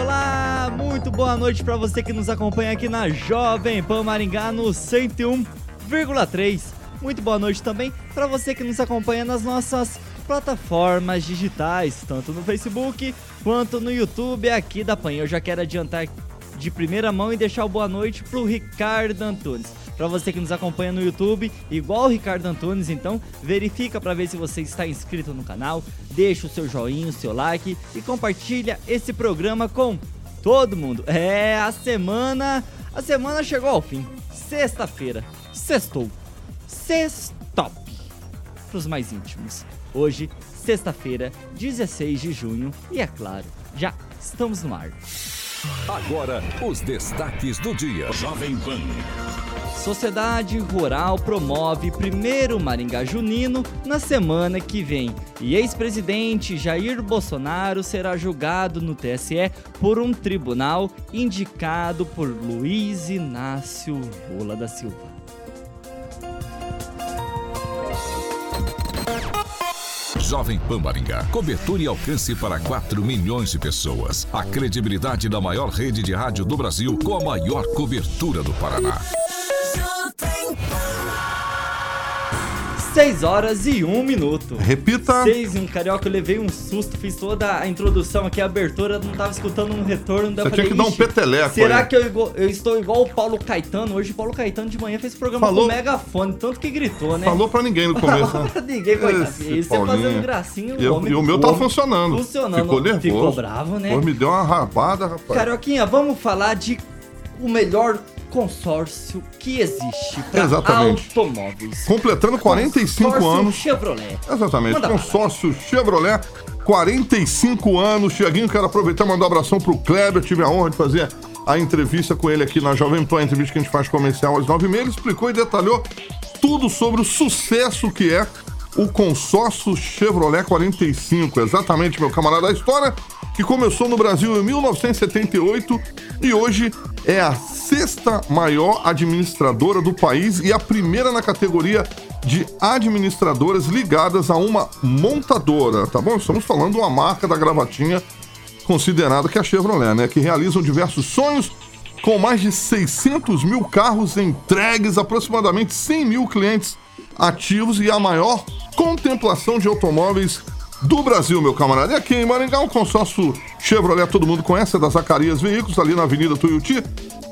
Olá! muito boa noite para você que nos acompanha aqui na Jovem Pan Maringá no 101,3. Muito boa noite também para você que nos acompanha nas nossas plataformas digitais, tanto no Facebook quanto no YouTube aqui da Pan. Eu já quero adiantar de primeira mão e deixar o boa noite pro Ricardo Antunes. Para você que nos acompanha no YouTube, igual o Ricardo Antunes, então verifica para ver se você está inscrito no canal, deixa o seu joinha, o seu like e compartilha esse programa com todo mundo. É, a semana. A semana chegou ao fim. Sexta-feira. Sextou. Sextop. Para os mais íntimos. Hoje, sexta-feira, 16 de junho. E é claro, já estamos no ar. Agora, os destaques do dia. Jovem Pan. Sociedade Rural promove primeiro Maringá Junino na semana que vem. E ex-presidente Jair Bolsonaro será julgado no TSE por um tribunal indicado por Luiz Inácio Lula da Silva. Jovem Pan Maringá. Cobertura e alcance para 4 milhões de pessoas. A credibilidade da maior rede de rádio do Brasil com a maior cobertura do Paraná. 6 horas e 1 minuto. Repita. 6 e 1, carioca, eu levei um susto, fiz toda a introdução aqui, a abertura, não tava escutando um retorno. Você tinha que dar um peteleco Será aí. que eu, eu, estou igual o Paulo Caetano? Hoje o Paulo Caetano de manhã fez programa Falou. com megafone, tanto que gritou, né? Falou pra ninguém no começo. Falou pra ninguém, coitado. Você fazendo gracinha, o homem... E o meu tá funcionando. Funcionando. Ficou nervoso. Ficou bravo, né? Pô, me deu uma rabada, rapaz. Carioquinha, vamos falar de o melhor consórcio que existe para automóveis. Completando 45 consórcio anos. Chevrolet. Exatamente. Manda consórcio Chevrolet, 45 anos. Tiaguinho, quero aproveitar e mandar um abração pro Kleber. Tive a honra de fazer a entrevista com ele aqui na Jovem Pan, a entrevista que a gente faz comercial às 9h30. Ele explicou e detalhou tudo sobre o sucesso que é o consórcio Chevrolet 45. Exatamente, meu camarada. A história que começou no Brasil em 1978 e hoje é a sexta maior administradora do país e a primeira na categoria de administradoras ligadas a uma montadora, tá bom? Estamos falando de uma marca da gravatinha considerada que é a Chevrolet, né? Que realizam diversos sonhos com mais de 600 mil carros entregues, aproximadamente 100 mil clientes ativos e a maior contemplação de automóveis do Brasil, meu camarada. E aqui em Maringá, o consórcio Chevrolet, todo mundo conhece, é da Zacarias Veículos, ali na Avenida Tuiuti,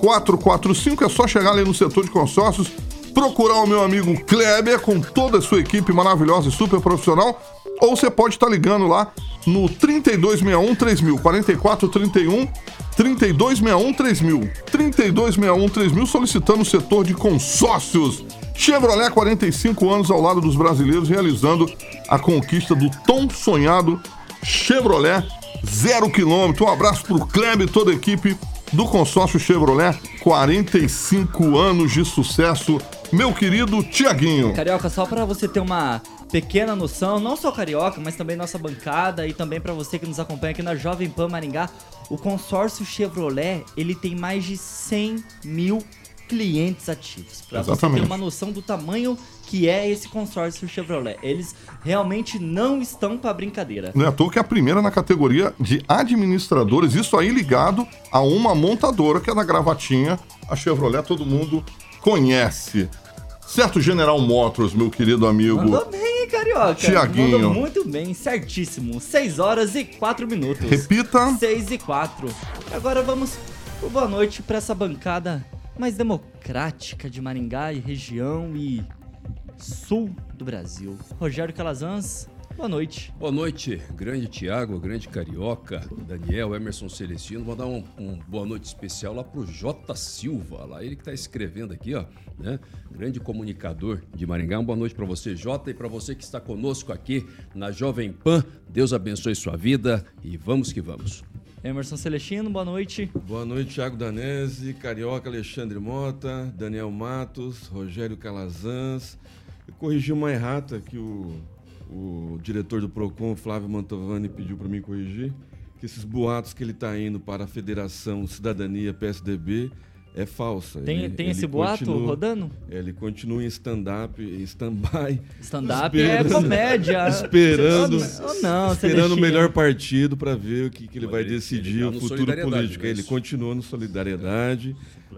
445. É só chegar ali no setor de consórcios, procurar o meu amigo Kleber com toda a sua equipe maravilhosa e super profissional. Ou você pode estar ligando lá no 3261 3000, 4431 3261 3000, 3261 3000, solicitando o setor de consórcios. Chevrolet, 45 anos ao lado dos brasileiros, realizando a conquista do tão sonhado Chevrolet zero quilômetro. Um abraço pro Kleber e toda a equipe do consórcio Chevrolet. 45 anos de sucesso, meu querido Tiaguinho. Carioca, só para você ter uma pequena noção, não só Carioca, mas também nossa bancada e também para você que nos acompanha aqui na Jovem Pan Maringá, o consórcio Chevrolet, ele tem mais de 100 mil clientes ativos. Para você ter uma noção do tamanho que é esse consórcio Chevrolet. Eles realmente não estão para brincadeira. Não é à toa que é a primeira na categoria de administradores, isso aí ligado a uma montadora que é da gravatinha, a Chevrolet todo mundo conhece. Certo, General Motors, meu querido amigo. Mandou bem, Carioca? Tiaguinho. Mandou muito bem, certíssimo. 6 horas e 4 minutos. Repita. 6 e 4. Agora vamos boa noite para essa bancada mais democrática de Maringá e região e sul do Brasil. Rogério Calazans, boa noite. Boa noite, grande Tiago, grande Carioca, Daniel, Emerson Celestino. Vou dar um, um boa noite especial lá pro J Silva, lá ele que tá escrevendo aqui, ó, né? Grande comunicador de Maringá. Uma boa noite para você, Jota, e para você que está conosco aqui na Jovem Pan. Deus abençoe sua vida e vamos que vamos. Emerson Celestino, boa noite. Boa noite, Thiago Danese, Carioca Alexandre Mota, Daniel Matos, Rogério Calazans. Eu corrigi uma errata que o, o diretor do PROCON, Flávio Mantovani, pediu para mim corrigir, que esses boatos que ele está indo para a Federação Cidadania PSDB é falsa. Tem, ele, tem ele esse boato continua- rodando? Ele continua em stand-up, em stand-by, Stand-up é Esperando- comédia. esperando, não, esperando o melhor partido para ver o que, que ele vai Ele- decidir ele tá o no futuro político. né? Ele continua no Solidariedade,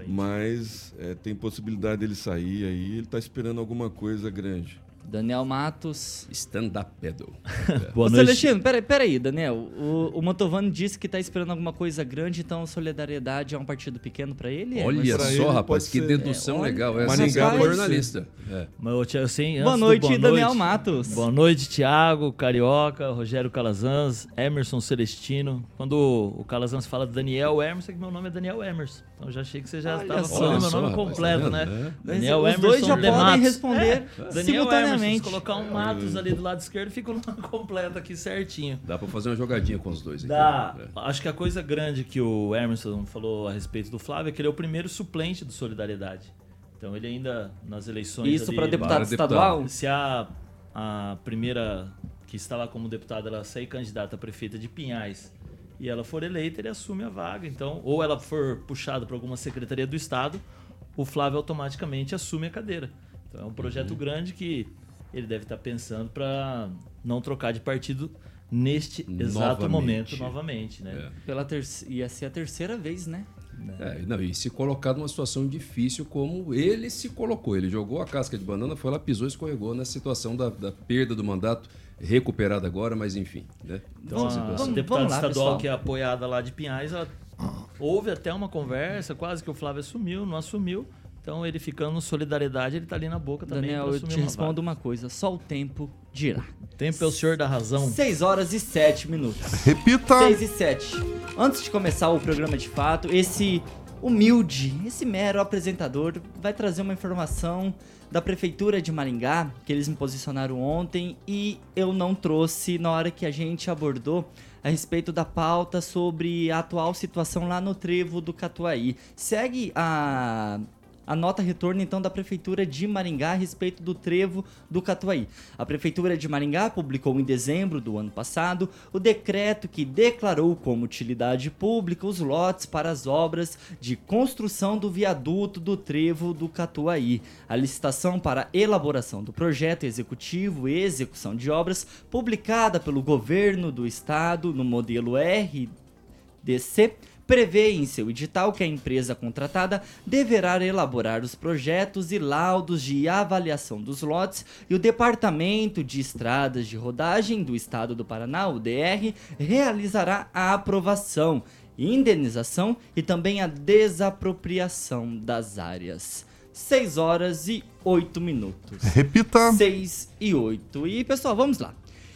mas é, tem possibilidade dele sair aí. Ele está esperando alguma coisa grande. Daniel Matos. Stand-up pedal. Ô, Celestino, peraí, peraí, Daniel. O, o Mantovani disse que tá esperando alguma coisa grande, então Solidariedade é um partido pequeno pra ele? é? Olha ele só, pode rapaz, que ser- dedução É, olha, legal essa. Maringá é jornalista. É. Mas, assim, antes Boa do noite, boa Daniel noite, Matos. Boa noite, Thiago, Carioca, Rogério Calazans, Emerson Celestino. Quando o Calazans fala Daniel Emerson, é que meu nome é Daniel Emerson. Então eu já achei que você já estava falando meu nome rapaz, completo, tá né? É. Daniel Os Emerson dois já de podem Matos. responder É, Daniel simultaneamente. colocar um Matos ali do lado esquerdo, fica o nome completo aqui certinho. Dá pra fazer uma jogadinha com os dois aqui. Dá. É. Acho que a coisa grande que o Emerson falou a respeito do Flávio é que ele é o primeiro suplente do Solidariedade. Então ele ainda nas eleições Isso pra deputado para estadual? se a, a primeira que está lá como deputada ela sair candidata a prefeita de Pinhais e ela for eleita, ele assume a vaga. Então, ou ela for puxada para alguma secretaria do estado, o Flávio automaticamente assume a cadeira. Então é um projeto grande que ele deve estar pensando para não trocar de partido neste exato Novamente. momento novamente, né? É. Pela ter... Ia ser a terceira vez, né? É, não, e se colocar numa situação difícil como ele se colocou. Ele jogou a casca de banana, foi lá, pisou e escorregou na situação da, da perda do mandato, recuperada agora, mas enfim. Né? Então, Vamos- a vamos- deputada vamos lá, estadual pessoal. que é apoiada lá de Pinhais, ela houve até uma conversa, quase que o Flávio assumiu, não assumiu. Então ele ficando solidariedade, ele tá ali na boca também Daniel, eu te uma respondo vaga. uma coisa. Só o tempo dirá. O tempo é o senhor da razão. 6 horas e 7 minutos. Repita. 6 e 7. Antes de começar o programa de fato, esse humilde, esse mero apresentador vai trazer uma informação da Prefeitura de Maringá, que eles me posicionaram ontem e eu não trouxe na hora que a gente abordou a respeito da pauta sobre a atual situação lá no trevo do Catuaí. Segue a a nota retorno então da Prefeitura de Maringá a respeito do trevo do Catuaí. A Prefeitura de Maringá publicou em dezembro do ano passado o decreto que declarou como utilidade pública os lotes para as obras de construção do viaduto do trevo do Catuaí. A licitação para elaboração do projeto executivo e execução de obras, publicada pelo governo do estado no modelo RDC, prevê em seu edital que a empresa contratada deverá elaborar os projetos e laudos de avaliação dos lotes e o Departamento de Estradas de Rodagem do Estado do Paraná, o DR, realizará a aprovação, indenização e também a desapropriação das áreas. 6 horas e 8 minutos. Repita. 6 e 8. E pessoal, vamos lá.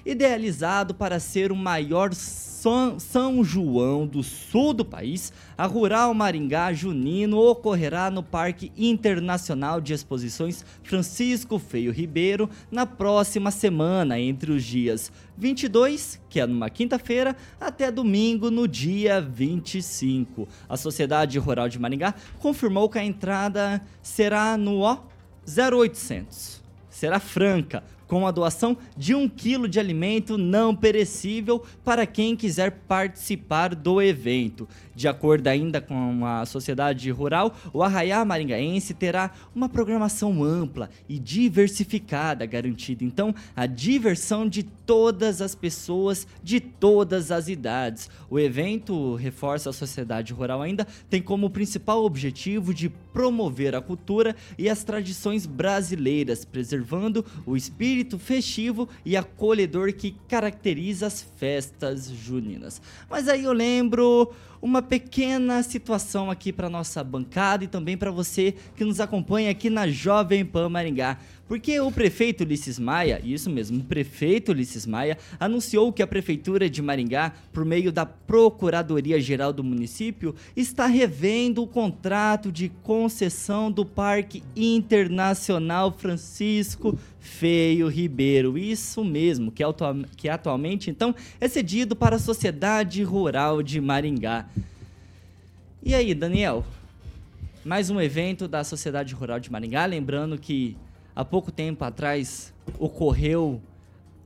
Idealizado para ser o maior São, João do sul do país, a Rural Maringá Junino ocorrerá no Parque Internacional de Exposições Francisco Feio Ribeiro na próxima semana, entre os dias 22, que é numa quinta-feira, até domingo, no dia 25. A Sociedade Rural de Maringá confirmou que a entrada será no ó, 0800 será franca, com a doação de um quilo de alimento não perecível para quem quiser participar do evento. De acordo ainda com a Sociedade Rural, o Arraiá Maringaense terá uma programação ampla e diversificada, garantida então a diversão de todas as pessoas de todas as idades. O evento, reforça a Sociedade Rural ainda, tem como principal objetivo de promover a cultura e as tradições brasileiras, preservando o espírito festivo e acolhedor que caracteriza as festas juninas. Mas aí eu lembro uma pequena situação aqui para nossa bancada e também para você que nos acompanha aqui na Jovem Pan Maringá. Porque o prefeito Ulisses Maia, isso mesmo, o prefeito Ulisses Maia, anunciou que a Prefeitura de Maringá, por meio da Procuradoria-Geral do município, está revendo o contrato de concessão do Parque Internacional Francisco Feio Ribeiro. Isso mesmo, que, que atualmente então é cedido para a Sociedade Rural de Maringá. E aí, Daniel? Mais um evento da Sociedade Rural de Maringá, lembrando que há pouco tempo atrás ocorreu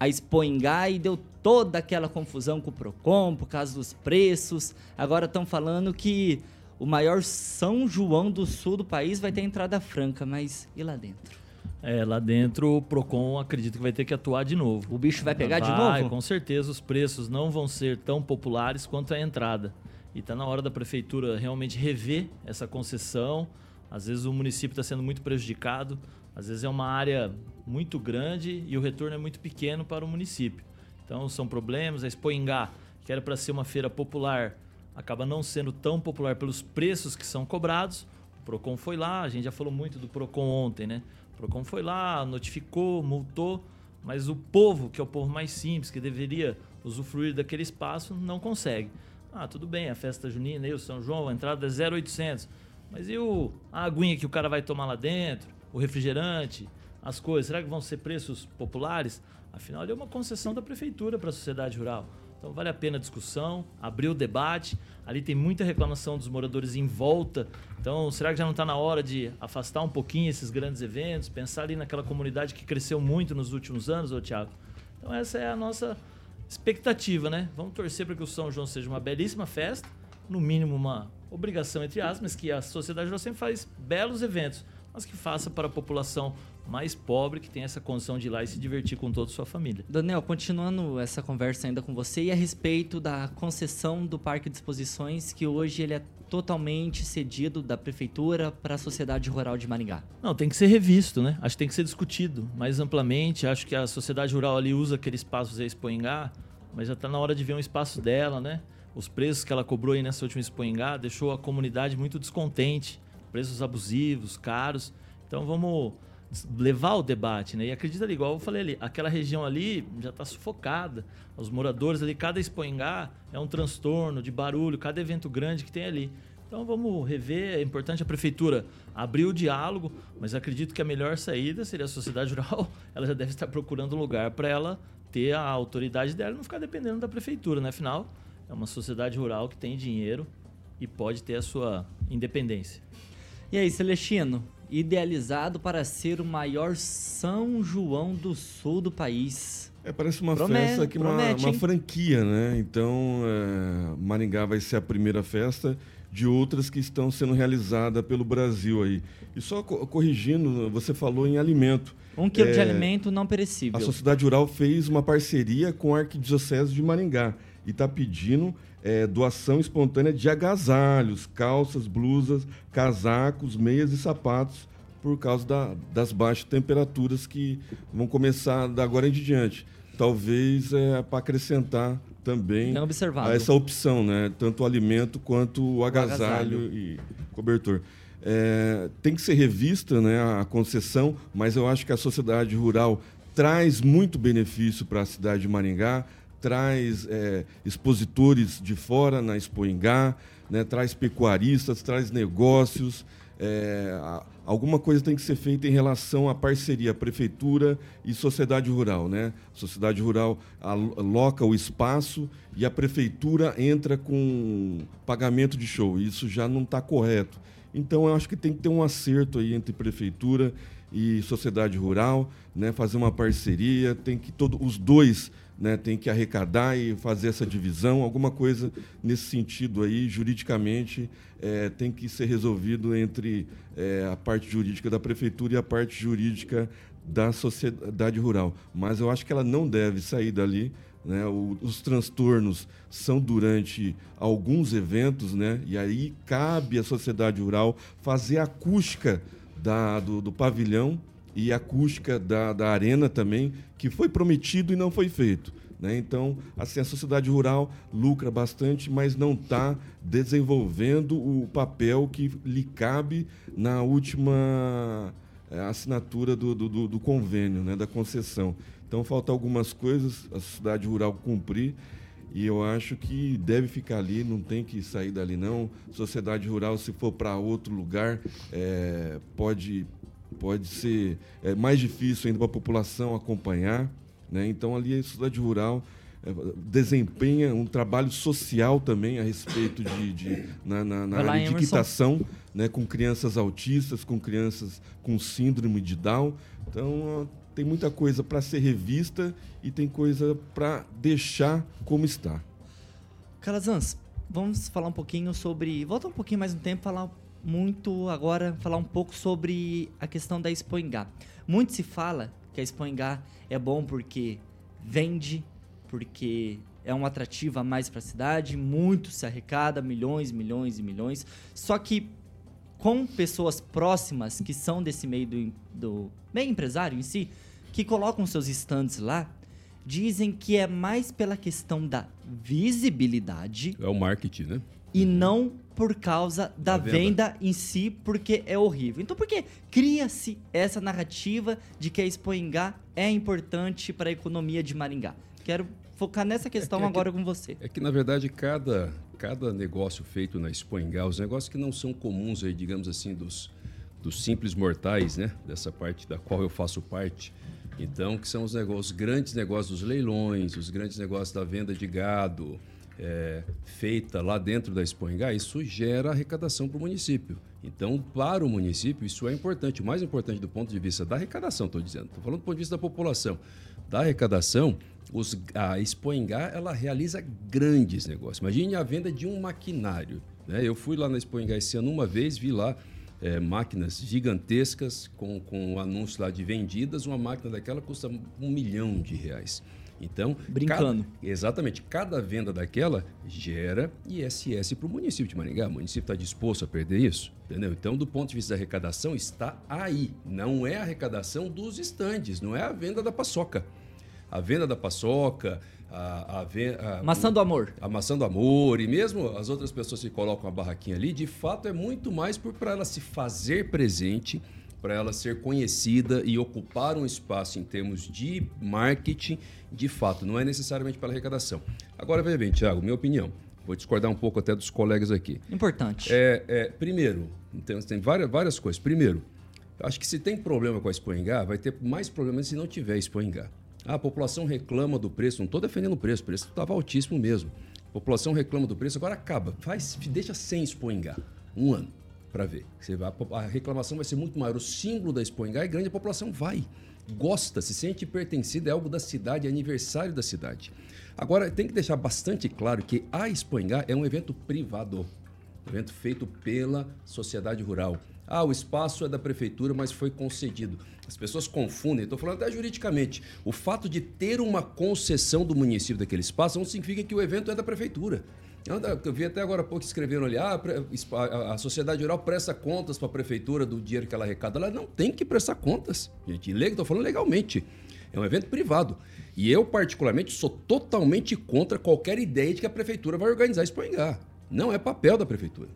a Expoingá e deu toda aquela confusão com o Procon por causa dos preços. Agora estão falando que o maior São João do sul do país vai ter entrada franca, mas e lá dentro? É, lá dentro o Procon acredita que vai ter que atuar de novo. O bicho vai pegar vai, de novo? Com certeza os preços não vão ser tão populares quanto a entrada. E está na hora da prefeitura realmente rever essa concessão. Às vezes o município está sendo muito prejudicado. Às vezes é uma área muito grande e o retorno é muito pequeno para o município. Então são problemas. A Expoingá, que era para ser uma feira popular, acaba não sendo tão popular pelos preços que são cobrados. O Procon foi lá, a gente já falou muito do Procon ontem, né? O Procon foi lá, notificou, multou, mas o povo, que é o povo mais simples, que deveria usufruir daquele espaço, não consegue. Ah, tudo bem, a festa junina, o São João, a entrada é 0,800. Mas e o, a aguinha que o cara vai tomar lá dentro? O refrigerante, as coisas, será que vão ser preços populares? Afinal, é uma concessão da prefeitura para a sociedade rural. Então vale a pena a discussão, abrir o debate. Ali tem muita reclamação dos moradores em volta. Então, será que já não está na hora de afastar um pouquinho esses grandes eventos? Pensar ali naquela comunidade que cresceu muito nos últimos anos, ô Tiago? Então, essa é a nossa expectativa, né? Vamos torcer para que o São João seja uma belíssima festa, no mínimo uma obrigação, entre aspas, que a sociedade rural sempre faz belos eventos mas que faça para a população mais pobre que tem essa condição de ir lá e se divertir com toda a sua família. Daniel, continuando essa conversa ainda com você e a respeito da concessão do Parque de Exposições, que hoje ele é totalmente cedido da prefeitura para a sociedade rural de Maringá. Não, tem que ser revisto, né? Acho que tem que ser discutido mais amplamente. Acho que a sociedade rural ali usa aquele espaço Zé Expoingá, mas já está na hora de ver um espaço dela, né? Os preços que ela cobrou aí nessa última Expoingá deixou a comunidade muito descontente preços abusivos, caros. Então vamos levar o debate, né? E acredita ali, igual eu falei ali, aquela região ali já está sufocada. Os moradores ali, cada expoingá é um transtorno de barulho, cada evento grande que tem ali. Então vamos rever, é importante a prefeitura abrir o diálogo, mas acredito que a melhor saída seria a sociedade rural, ela já deve estar procurando lugar para ela ter a autoridade dela e não ficar dependendo da prefeitura, né? Afinal, é uma sociedade rural que tem dinheiro e pode ter a sua independência. E aí, Celestino? Idealizado para ser o maior São João do Sul do país. É, parece uma promete, festa que uma, uma, franquia, né? Então, é, Maringá vai ser a primeira festa de outras que estão sendo realizadas pelo Brasil aí. E só corrigindo, você falou em alimento. Um quilo é, de alimento não perecível. A Sociedade Rural fez uma parceria com a Arquidiocese de Maringá e está pedindo é, doação espontânea de agasalhos, calças, blusas, casacos, meias e sapatos por causa da, das baixas temperaturas que vão começar da agora em diante. Talvez é, para acrescentar também a essa opção, né? tanto o alimento quanto o agasalho, o agasalho. e cobertor. É, tem que ser revista né, a concessão, mas eu acho que a sociedade rural traz muito benefício para a cidade de Maringá, traz é, expositores de fora na Expoingá, né, traz pecuaristas, traz negócios. É, alguma coisa tem que ser feita em relação à parceria prefeitura e sociedade rural, né? sociedade rural aloca o espaço e a prefeitura entra com pagamento de show. Isso já não está correto. Então eu acho que tem que ter um acerto aí entre prefeitura e sociedade rural, né? Fazer uma parceria, tem que todos os dois né, tem que arrecadar e fazer essa divisão, alguma coisa nesse sentido aí, juridicamente, é, tem que ser resolvido entre é, a parte jurídica da prefeitura e a parte jurídica da sociedade rural. Mas eu acho que ela não deve sair dali. Né? O, os transtornos são durante alguns eventos, né? e aí cabe à sociedade rural fazer a acústica da, do, do pavilhão e acústica da, da arena também, que foi prometido e não foi feito. Né? Então, assim, a sociedade rural lucra bastante, mas não está desenvolvendo o papel que lhe cabe na última eh, assinatura do, do, do convênio, né? da concessão. Então, faltam algumas coisas a sociedade rural cumprir e eu acho que deve ficar ali, não tem que sair dali não. Sociedade rural, se for para outro lugar, é, pode, pode ser é, mais difícil ainda para a população acompanhar. Né? Então, ali a sociedade rural é, desempenha um trabalho social também a respeito de, de na, na, na área de equitação, né? com crianças autistas, com crianças com síndrome de Down. Então, tem muita coisa para ser revista e tem coisa para deixar como está. Calazans, vamos falar um pouquinho sobre. Volta um pouquinho mais no tempo, falar muito agora, falar um pouco sobre a questão da Expo Muito se fala que a Expo é bom porque vende, porque é um atrativo a mais para a cidade, muito se arrecada, milhões, milhões e milhões. Só que com pessoas próximas que são desse meio do, do meio empresário em si, que colocam seus stands lá, dizem que é mais pela questão da visibilidade. É o marketing, né? E não por causa da venda. venda. em si, porque é horrível. Então, por que cria-se essa narrativa de que a Expo é importante para a economia de Maringá? Quero focar nessa questão é que, é agora que, com você. É que, na verdade, cada, cada negócio feito na Expo os negócios que não são comuns aí, digamos assim, dos, dos simples mortais, né? Dessa parte da qual eu faço parte, então, que são os, negócios, os grandes negócios dos leilões, os grandes negócios da venda de gado é, feita lá dentro da Expoingá, isso gera arrecadação para o município. Então, para o município, isso é importante. O mais importante do ponto de vista da arrecadação, estou dizendo. Estou falando do ponto de vista da população. Da arrecadação, os, a Expoingá, ela realiza grandes negócios. Imagine a venda de um maquinário. Né? Eu fui lá na Expoingá esse ano uma vez, vi lá é, máquinas gigantescas com, com um anúncio lá de vendidas. Uma máquina daquela custa um milhão de reais. Então, brincando. Cada, exatamente, cada venda daquela gera ISS para o município de Maringá. O município está disposto a perder isso, entendeu? Então, do ponto de vista da arrecadação, está aí. Não é a arrecadação dos estandes, não é a venda da paçoca. A venda da paçoca, a, a, a, maçã do amor. A maçã do amor. E mesmo as outras pessoas que colocam a barraquinha ali, de fato é muito mais para ela se fazer presente, para ela ser conhecida e ocupar um espaço em termos de marketing, de fato, não é necessariamente pela arrecadação. Agora, veja bem, Tiago, minha opinião. Vou discordar um pouco até dos colegas aqui. Importante. É, é primeiro, tem, tem várias, várias coisas. Primeiro, acho que se tem problema com a Expoingá, vai ter mais problemas se não tiver Expoingá. Ah, a população reclama do preço. Não estou defendendo o preço, o preço estava altíssimo mesmo. A população reclama do preço, agora acaba. Faz, deixa sem Expoingá. Um ano para ver. Você vai, a reclamação vai ser muito maior. O símbolo da Expoingá é grande, a população vai. Gosta, se sente pertencida, é algo da cidade, é aniversário da cidade. Agora, tem que deixar bastante claro que a Expoingá é um evento privado. Um evento feito pela sociedade rural. Ah, o espaço é da prefeitura, mas foi concedido. As pessoas confundem, estou falando até juridicamente. O fato de ter uma concessão do município daquele espaço não significa que o evento é da prefeitura. Eu vi até agora há pouco escreveram ali, ah, a sociedade rural presta contas para a prefeitura do dinheiro que ela arrecada. Ela não tem que prestar contas, gente. Estou falando legalmente. É um evento privado. E eu, particularmente, sou totalmente contra qualquer ideia de que a prefeitura vai organizar Expo Não é papel da prefeitura.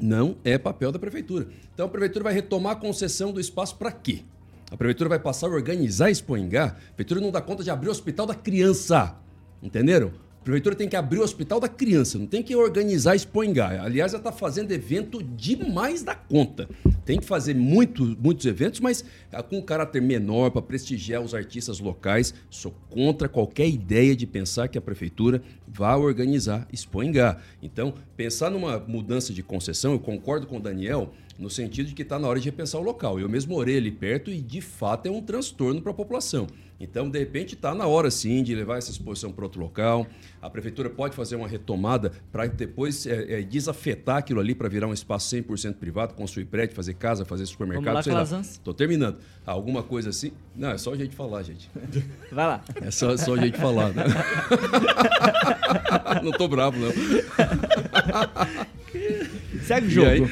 Não é papel da prefeitura. Então a prefeitura vai retomar a concessão do espaço para quê? A prefeitura vai passar a organizar Expoingá. A prefeitura não dá conta de abrir o hospital da criança. Entenderam? Prefeitura tem que abrir o hospital da criança, não tem que organizar Expoingá. Aliás, ela está fazendo evento demais da conta. Tem que fazer muito, muitos eventos, mas ah, com um caráter menor para prestigiar os artistas locais. Sou contra qualquer ideia de pensar que a prefeitura vá organizar Expoingá. Então, pensar numa mudança de concessão, eu concordo com o Daniel, no sentido de que está na hora de repensar o local. Eu mesmo morei ali perto e, de fato, é um transtorno para a população. Então, de repente, está na hora sim de levar essa exposição para outro local. A prefeitura pode fazer uma retomada para depois é, é, desafetar aquilo ali para virar um espaço 100% privado, construir prédio, fazer casa, fazer supermercado. Estou terminando. Alguma coisa assim. Não, é só a gente falar, gente. Vai lá. É só, só a gente falar, né? não estou bravo, não. Segue o jogo.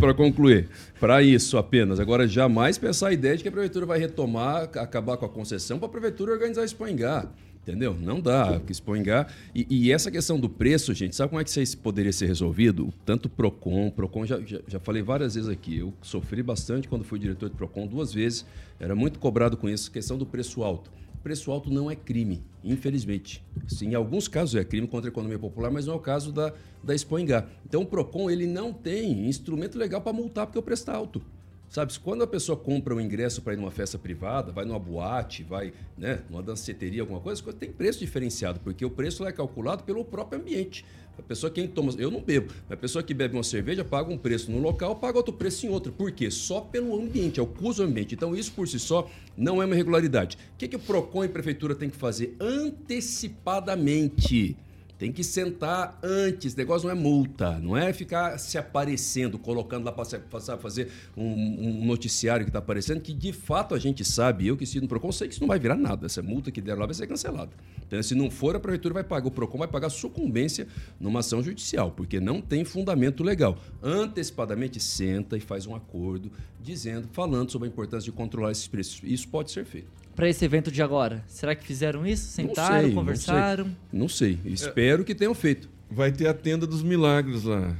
para concluir, para isso apenas. Agora, jamais pensar a ideia de que a prefeitura vai retomar, acabar com a concessão para a prefeitura organizar Expoingá. Entendeu? Não dá, porque Expoingá. E, e essa questão do preço, gente, sabe como é que isso poderia ser resolvido? Tanto PROCON, PROCON, já, já, já falei várias vezes aqui. Eu sofri bastante quando fui diretor de PROCON duas vezes. Era muito cobrado com isso, questão do preço alto. Preço alto não é crime, infelizmente. Sim, em alguns casos é crime contra a economia popular, mas não é o caso da, da Expoingá. Então o PROCON ele não tem instrumento legal para multar porque o preço está alto. Sabe, quando a pessoa compra um ingresso para ir numa festa privada, vai numa boate, vai né, numa danceteria, alguma coisa, tem preço diferenciado, porque o preço é calculado pelo próprio ambiente. A pessoa quem toma, eu não bebo, a pessoa que bebe uma cerveja paga um preço no local, paga outro preço em outro. Por quê? Só pelo ambiente, é o custo do ambiente. Então isso por si só não é uma irregularidade. O que, que o Procon e a prefeitura tem que fazer antecipadamente? Tem que sentar antes. O negócio não é multa, não é ficar se aparecendo, colocando lá para fazer um, um, noticiário que está aparecendo, que de fato a gente sabe, eu que sigo no PROCON, sei que isso não vai virar nada. Essa multa que deram lá vai ser cancelada. Então, se não for, a prefeitura vai pagar, o PROCON vai pagar sucumbência numa ação judicial, porque não tem fundamento legal. Antecipadamente senta e faz um acordo dizendo, falando sobre a importância de controlar esses preços. Isso pode ser feito para esse evento de agora? Será que fizeram isso? Sentaram, não sei, conversaram? Não sei. Não sei. Espero é, que tenham feito. Vai ter a tenda dos milagres lá.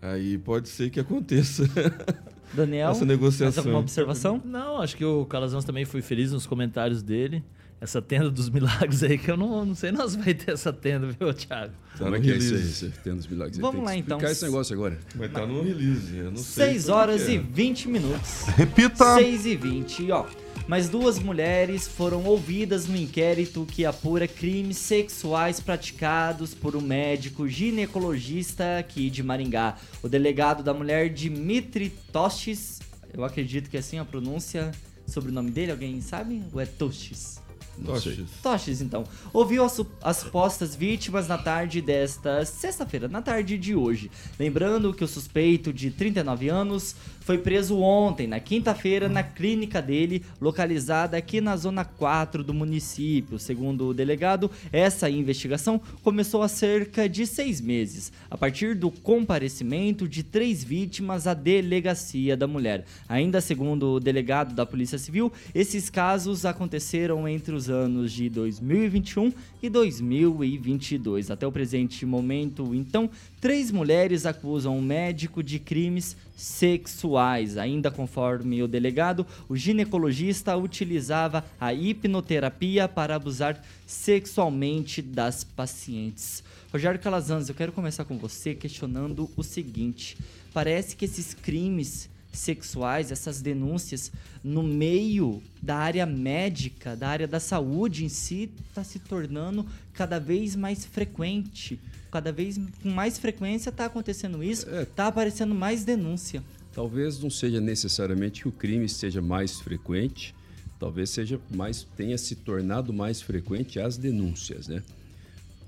Aí pode ser que aconteça. Daniel, essa negociação. mais alguma observação? Não, acho que o Calazans também foi feliz nos comentários dele. Essa tenda dos milagres aí, que eu não, não sei nós vai ter essa tenda, viu, Thiago? Tá Como é que é isso aí, essa tenda dos milagres? Vamos lá, então. esse negócio agora. Vai estar tá no release, eu não sei. 6 horas e 20 minutos. Repita! 6 e 20, ó mas duas mulheres foram ouvidas no inquérito que apura crimes sexuais praticados por um médico ginecologista aqui de Maringá. O delegado da mulher, Dimitri Tostes, eu acredito que é assim a pronúncia sobre o nome dele, alguém sabe? Ou é Tostes? Toches. Toches, então. Ouviu as, as supostas vítimas na tarde desta sexta-feira, na tarde de hoje. Lembrando que o suspeito de 39 anos foi preso ontem, na quinta-feira, na clínica dele, localizada aqui na zona 4 do município. Segundo o delegado, essa investigação começou há cerca de seis meses, a partir do comparecimento de três vítimas à delegacia da mulher. Ainda segundo o delegado da Polícia Civil, esses casos aconteceram entre os anos de 2021 e 2022. Até o presente momento, então, três mulheres acusam o médico de crimes sexuais. Ainda conforme o delegado, o ginecologista utilizava a hipnoterapia para abusar sexualmente das pacientes. Rogério Calazans, eu quero começar com você questionando o seguinte: parece que esses crimes sexuais, essas denúncias no meio da área médica, da área da saúde em si, está se tornando cada vez mais frequente. Cada vez com mais frequência está acontecendo isso, está é. Tá aparecendo mais denúncia. Talvez não seja necessariamente que o crime seja mais frequente, talvez seja mais tenha se tornado mais frequente as denúncias, né?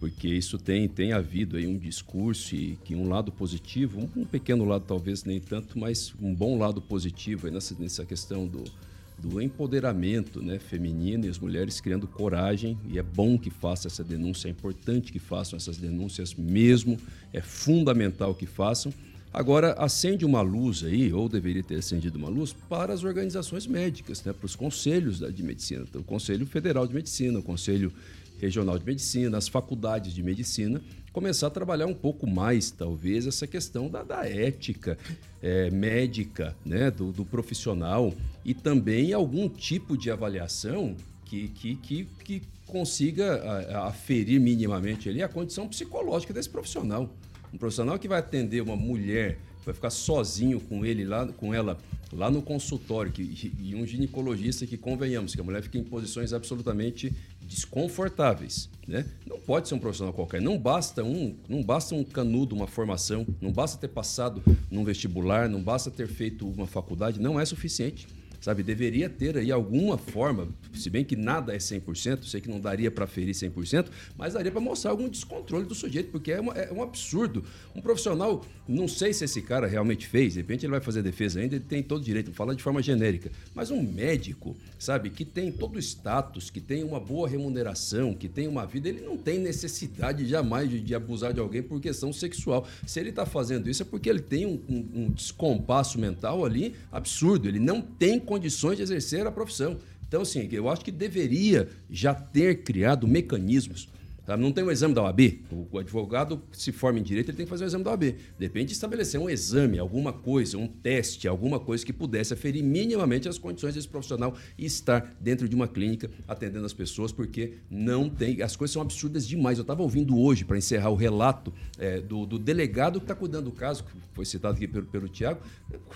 Porque isso tem, tem havido aí um discurso e que um lado positivo, um, pequeno lado talvez nem tanto, mas um bom lado positivo nessa, nessa questão do, do empoderamento né, feminino e as mulheres criando coragem, e é bom que faça essa denúncia, é importante que façam essas denúncias mesmo, é fundamental que façam. Agora, acende uma luz aí, ou deveria ter acendido uma luz, para as organizações médicas, né, para os conselhos de medicina, o Conselho Federal de Medicina, o Conselho Regional de Medicina, as faculdades de medicina, começar a trabalhar um pouco mais, talvez, essa questão da, da ética é, médica, né, do, do, profissional e também algum tipo de avaliação que, que, que, que consiga aferir minimamente ali a condição psicológica desse profissional. Um profissional que vai atender uma mulher, vai ficar sozinho com ele lá, com ela lá no consultório, que, e um ginecologista que convenhamos que a mulher fica em posições absolutamente desconfortáveis, né? Não pode ser um profissional qualquer. Não basta um, não basta um canudo, uma formação, não basta ter passado num vestibular, não basta ter feito uma faculdade, não é suficiente. Sabe? Deveria ter aí alguma forma, se bem que nada é 100%, sei que não daria para ferir 100%, mas daria para mostrar algum descontrole do sujeito, porque é, uma, é, um absurdo. Um profissional, não sei se esse cara realmente fez, de repente ele vai fazer defesa ainda, ele tem todo o direito, falar de forma genérica, mas um médico, sabe, que tem todo o status, que tem uma boa remuneração, que tem uma vida, ele não tem necessidade jamais de, de abusar de alguém por questão sexual. Se ele está fazendo isso é porque ele tem um, um, um descompasso mental ali absurdo, ele não tem de exercer a profissão. Então, assim, eu acho que deveria já ter criado mecanismos Tá? Não tem um exame da OAB. O advogado se forma em direito, ele tem que fazer o exame da OAB. De repente, estabelecer um exame, alguma coisa, um teste, alguma coisa que pudesse aferir minimamente as condições desse profissional estar dentro de uma clínica atendendo as pessoas, porque não tem. As coisas são absurdas demais. Eu estava ouvindo hoje, para encerrar o relato é, do, do, delegado que está cuidando do caso, que foi citado aqui pelo, pelo Tiago.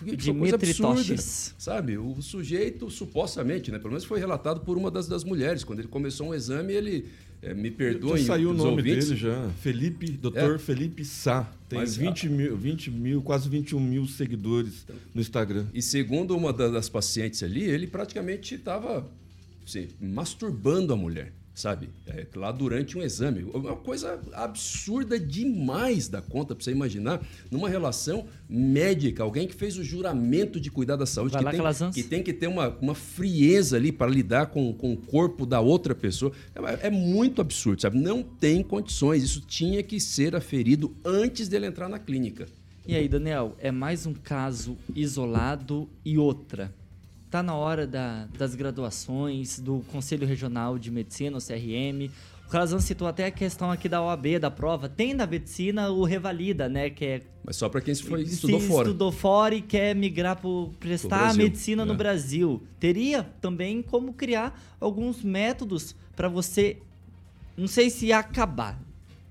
Dimitri Toches. Sabe? O sujeito, supostamente, né? pelo menos foi relatado por uma das, das mulheres. Quando ele começou um exame, ele é, me perdoem. Já saiu o nome ouvintes. dele já. Felipe, Dr. É. Felipe Sá. Tem Mas, 20, mil, 20 mil, quase 21 mil seguidores no Instagram. E segundo uma das pacientes ali, ele praticamente estava assim, masturbando a mulher sabe? É, lá durante um exame. Uma coisa absurda demais da conta, para você imaginar, numa relação médica, alguém que fez o juramento de cuidar da saúde, que, tem, que tem, que ter uma, uma frieza ali para lidar com, com o corpo da outra pessoa. É, é, muito absurdo, sabe? Não tem condições. Isso tinha que ser aferido antes dele entrar na clínica. E aí, Daniel, é mais um caso isolado e outra Está na hora da, das graduações, do Conselho Regional de Medicina, o CRM. O Calazan citou até a questão aqui da OAB, da prova. Tem na medicina o Revalida, né? Que é Mas só para quem foi, estudou fora. estudou fora e quer migrar para prestar medicina no é. Brasil. Teria também como criar alguns métodos para você, não sei se acabar.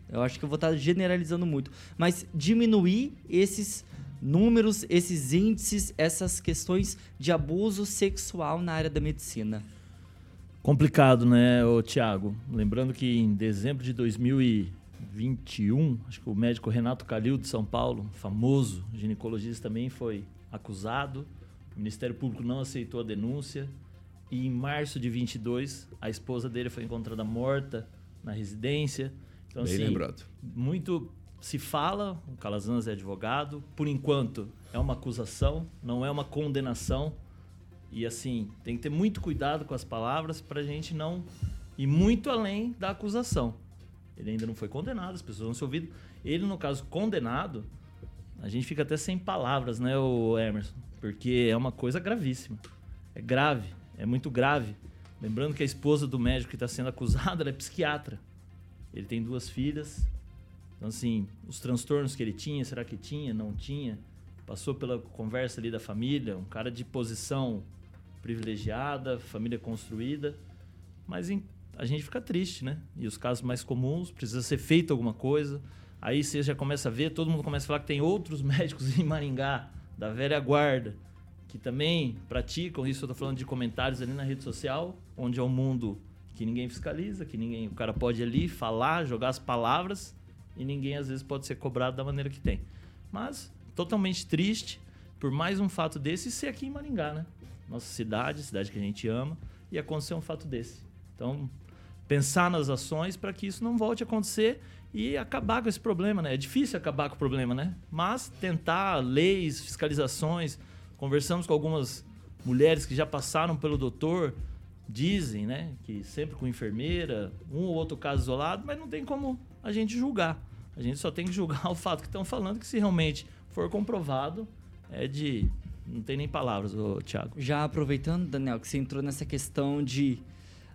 Eu acho que eu vou estar generalizando muito. Mas diminuir esses números, esses índices, essas questões de abuso sexual na área da medicina? Complicado, né, Tiago? Lembrando que em dezembro de 2021, acho que o médico Renato Calil de São Paulo, famoso ginecologista, também foi acusado. O Ministério Público não aceitou a denúncia. E em março de 22, a esposa dele foi encontrada morta na residência. Então, Bem assim, lembrado. Muito se fala, o Calazans é advogado, por enquanto é uma acusação, não é uma condenação. E assim, tem que ter muito cuidado com as palavras para a gente não ir muito além da acusação. Ele ainda não foi condenado, as pessoas vão se ouvir. Ele, no caso, condenado, a gente fica até sem palavras, né, o Emerson? Porque é uma coisa gravíssima. É grave, é muito grave. Lembrando que a esposa do médico que está sendo acusado é psiquiatra. Ele tem duas filhas, então, assim, os transtornos que ele tinha, será que tinha, não tinha? Passou pela conversa ali da família, um cara de posição privilegiada, família construída, mas em, a gente fica triste, né? E os casos mais comuns, precisa ser feito alguma coisa. Aí você já começa a ver, todo mundo começa a falar que tem outros médicos em Maringá, da velha guarda, que também praticam isso. Eu tô falando de comentários ali na rede social, onde é um mundo que ninguém fiscaliza, que ninguém, o cara pode ali falar, jogar as palavras e ninguém às vezes pode ser cobrado da maneira que tem. Mas totalmente triste por mais um fato desse ser aqui em Maringá, né? Nossa cidade, cidade que a gente ama, e acontecer um fato desse. Então, pensar nas ações para que isso não volte a acontecer e acabar com esse problema, né? É difícil acabar com o problema, né? Mas tentar leis, fiscalizações, conversamos com algumas mulheres que já passaram pelo doutor, dizem, né, que sempre com enfermeira, um ou outro caso isolado, mas não tem como a gente julgar. A gente só tem que julgar o fato que estão falando, que se realmente for comprovado, é de. Não tem nem palavras, ô, Thiago. Já aproveitando, Daniel, que você entrou nessa questão de.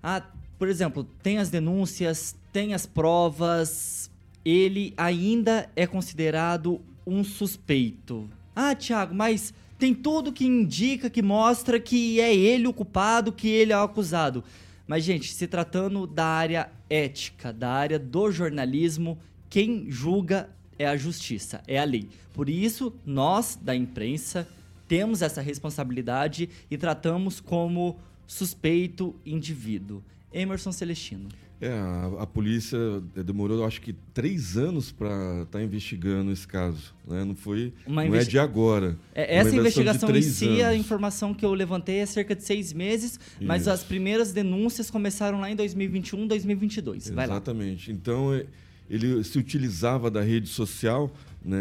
Ah, por exemplo, tem as denúncias, tem as provas, ele ainda é considerado um suspeito. Ah, Thiago, mas tem tudo que indica, que mostra que é ele o culpado, que ele é o acusado. Mas, gente, se tratando da área ética, da área do jornalismo, quem julga é a justiça, é a lei. Por isso, nós, da imprensa, temos essa responsabilidade e tratamos como suspeito indivíduo. Emerson Celestino. É, a, a polícia demorou, eu acho que três anos para estar tá investigando esse caso. Né? Não foi, Uma não investi- é de agora. É, essa investigação em si, a anos. informação que eu levantei é cerca de seis meses, mas Isso. as primeiras denúncias começaram lá em 2021, 2022. Vai lá. Exatamente. Então, é, ele se utilizava da rede social, né,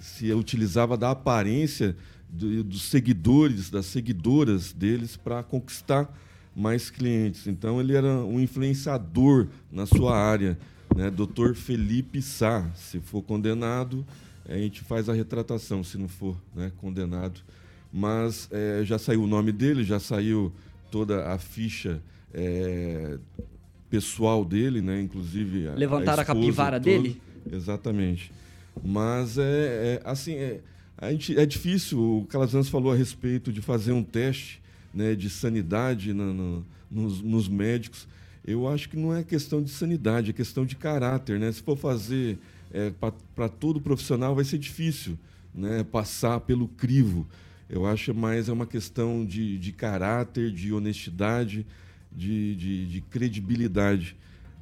se utilizava da aparência do- dos seguidores, das seguidoras deles para conquistar mais clientes. Então, ele era um influenciador na sua área. Né? Dr. Felipe Sá, se for condenado, a gente faz a retratação, se não for né, condenado. Mas eh, já saiu o nome dele, já saiu toda a ficha eh, pessoal dele, né? Inclusive a, Levantaram a esposa capivara dele? Exatamente. Mas é, é, assim, é, a gente, é difícil. O Calazans falou a respeito de fazer um teste né, de sanidade na- nos, nos médicos. Eu acho que não é questão de sanidade, é questão de caráter. Né? Se for fazer para todo profissional, vai ser difícil né, passar pelo crivo. Eu acho mais é uma questão de, de caráter, de honestidade, de, de, de credibilidade.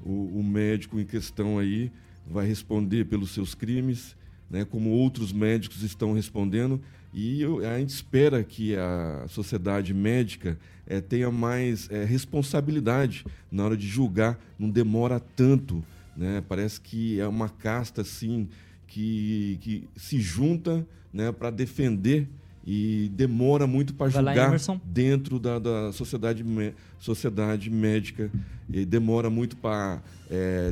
O, o médico em questão aí vai responder pelos seus crimes, né, como outros médicos estão respondendo, e eu- a gente espera que a sociedade médica eh, tenha mais eh, responsabilidade na hora de julgar, não demora tanto. Né? Parece que é uma casta assim que, que se junta né, para defender e demora muito para lá, julgar Emerson. dentro da, da sociedade, sociedade médica e demora muito para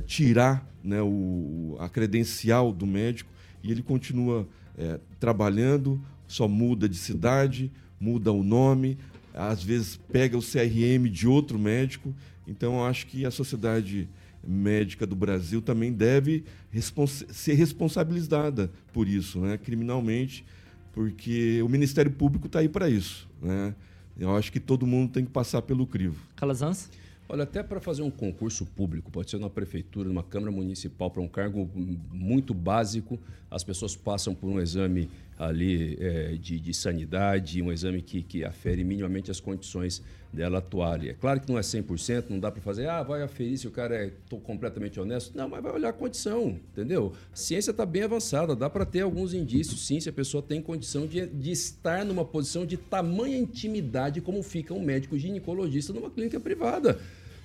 tirar né, o, a credencial do médico e ele continua é, trabalhando, só muda de cidade, muda o nome, às vezes pega o CRM de outro médico. Então, eu acho que a sociedade médica do Brasil também deve respons- ser responsabilizada por isso, né, criminalmente, porque o Ministério Público está aí para isso. Né? Eu acho que todo mundo tem que passar pelo crivo. Calazans? Olha, até para fazer um concurso público, pode ser numa prefeitura, numa Câmara Municipal, para um cargo muito básico, as pessoas passam por um exame ali eh, de, de sanidade, um exame que, que afere minimamente as condições dela ali. É claro que não é 100%, não dá para fazer, ah, vai aferir se o cara é tô completamente honesto. Não, mas vai olhar a condição, entendeu? A ciência está bem avançada, dá para ter alguns indícios, sim, se a pessoa tem condição de, de estar numa posição de tamanha intimidade como fica um médico ginecologista numa clínica privada.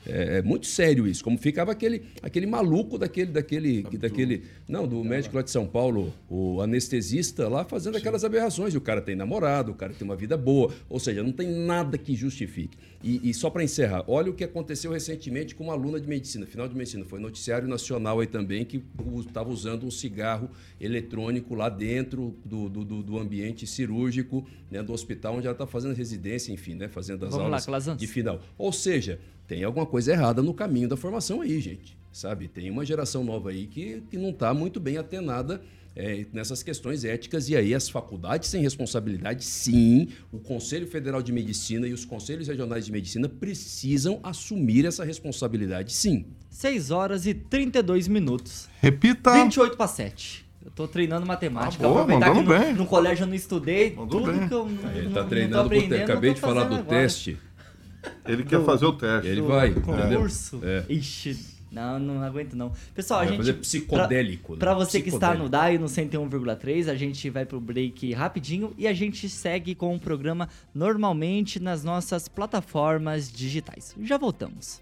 É, é muito sério isso. Como ficava aquele, aquele maluco daquele, daquele, daquele. Não, do médico lá de São Paulo, o anestesista lá fazendo aquelas aberrações. E o cara tem namorado, o cara tem uma vida boa. Ou seja, não tem nada que justifique. E, e só para encerrar, olha o que aconteceu recentemente com uma aluna de medicina, final de medicina. Foi noticiário nacional aí também que estava usando um cigarro eletrônico lá dentro do, do, do- ambiente cirúrgico, né, do hospital onde ela está fazendo residência, enfim, né, fazendo as Vamos lá, aulas Calazans. de final. Ou seja, tem alguma coisa errada no caminho da formação aí, gente. Sabe? Tem uma geração nova aí que, que não está muito bem atenada é, nessas questões éticas. E aí as faculdades têm responsabilidade, sim. O Conselho Federal de Medicina e os Conselhos Regionais de Medicina precisam assumir essa responsabilidade, sim. 6 horas e 32 minutos. Repita. 28 para 7. Eu tô treinando matemática. Ah, boa, Aproveitar que no, bem. no colégio eu não estudei. Mandou tudo bem. que eu não, Ele não- está não treinando tô. Acabei de falar do agora. teste. Ele quer fazer o teste. Ele Do vai. entendeu? Concurso. É. Ixi, não, não aguento não. Pessoal, a Vai gente... fazer psicodélico, né? Pra, pra você que está no Psicodélico. DAI no 101,3, a gente vai pro break rapidinho e a gente segue com o programa normalmente nas nossas plataformas digitais. Já voltamos.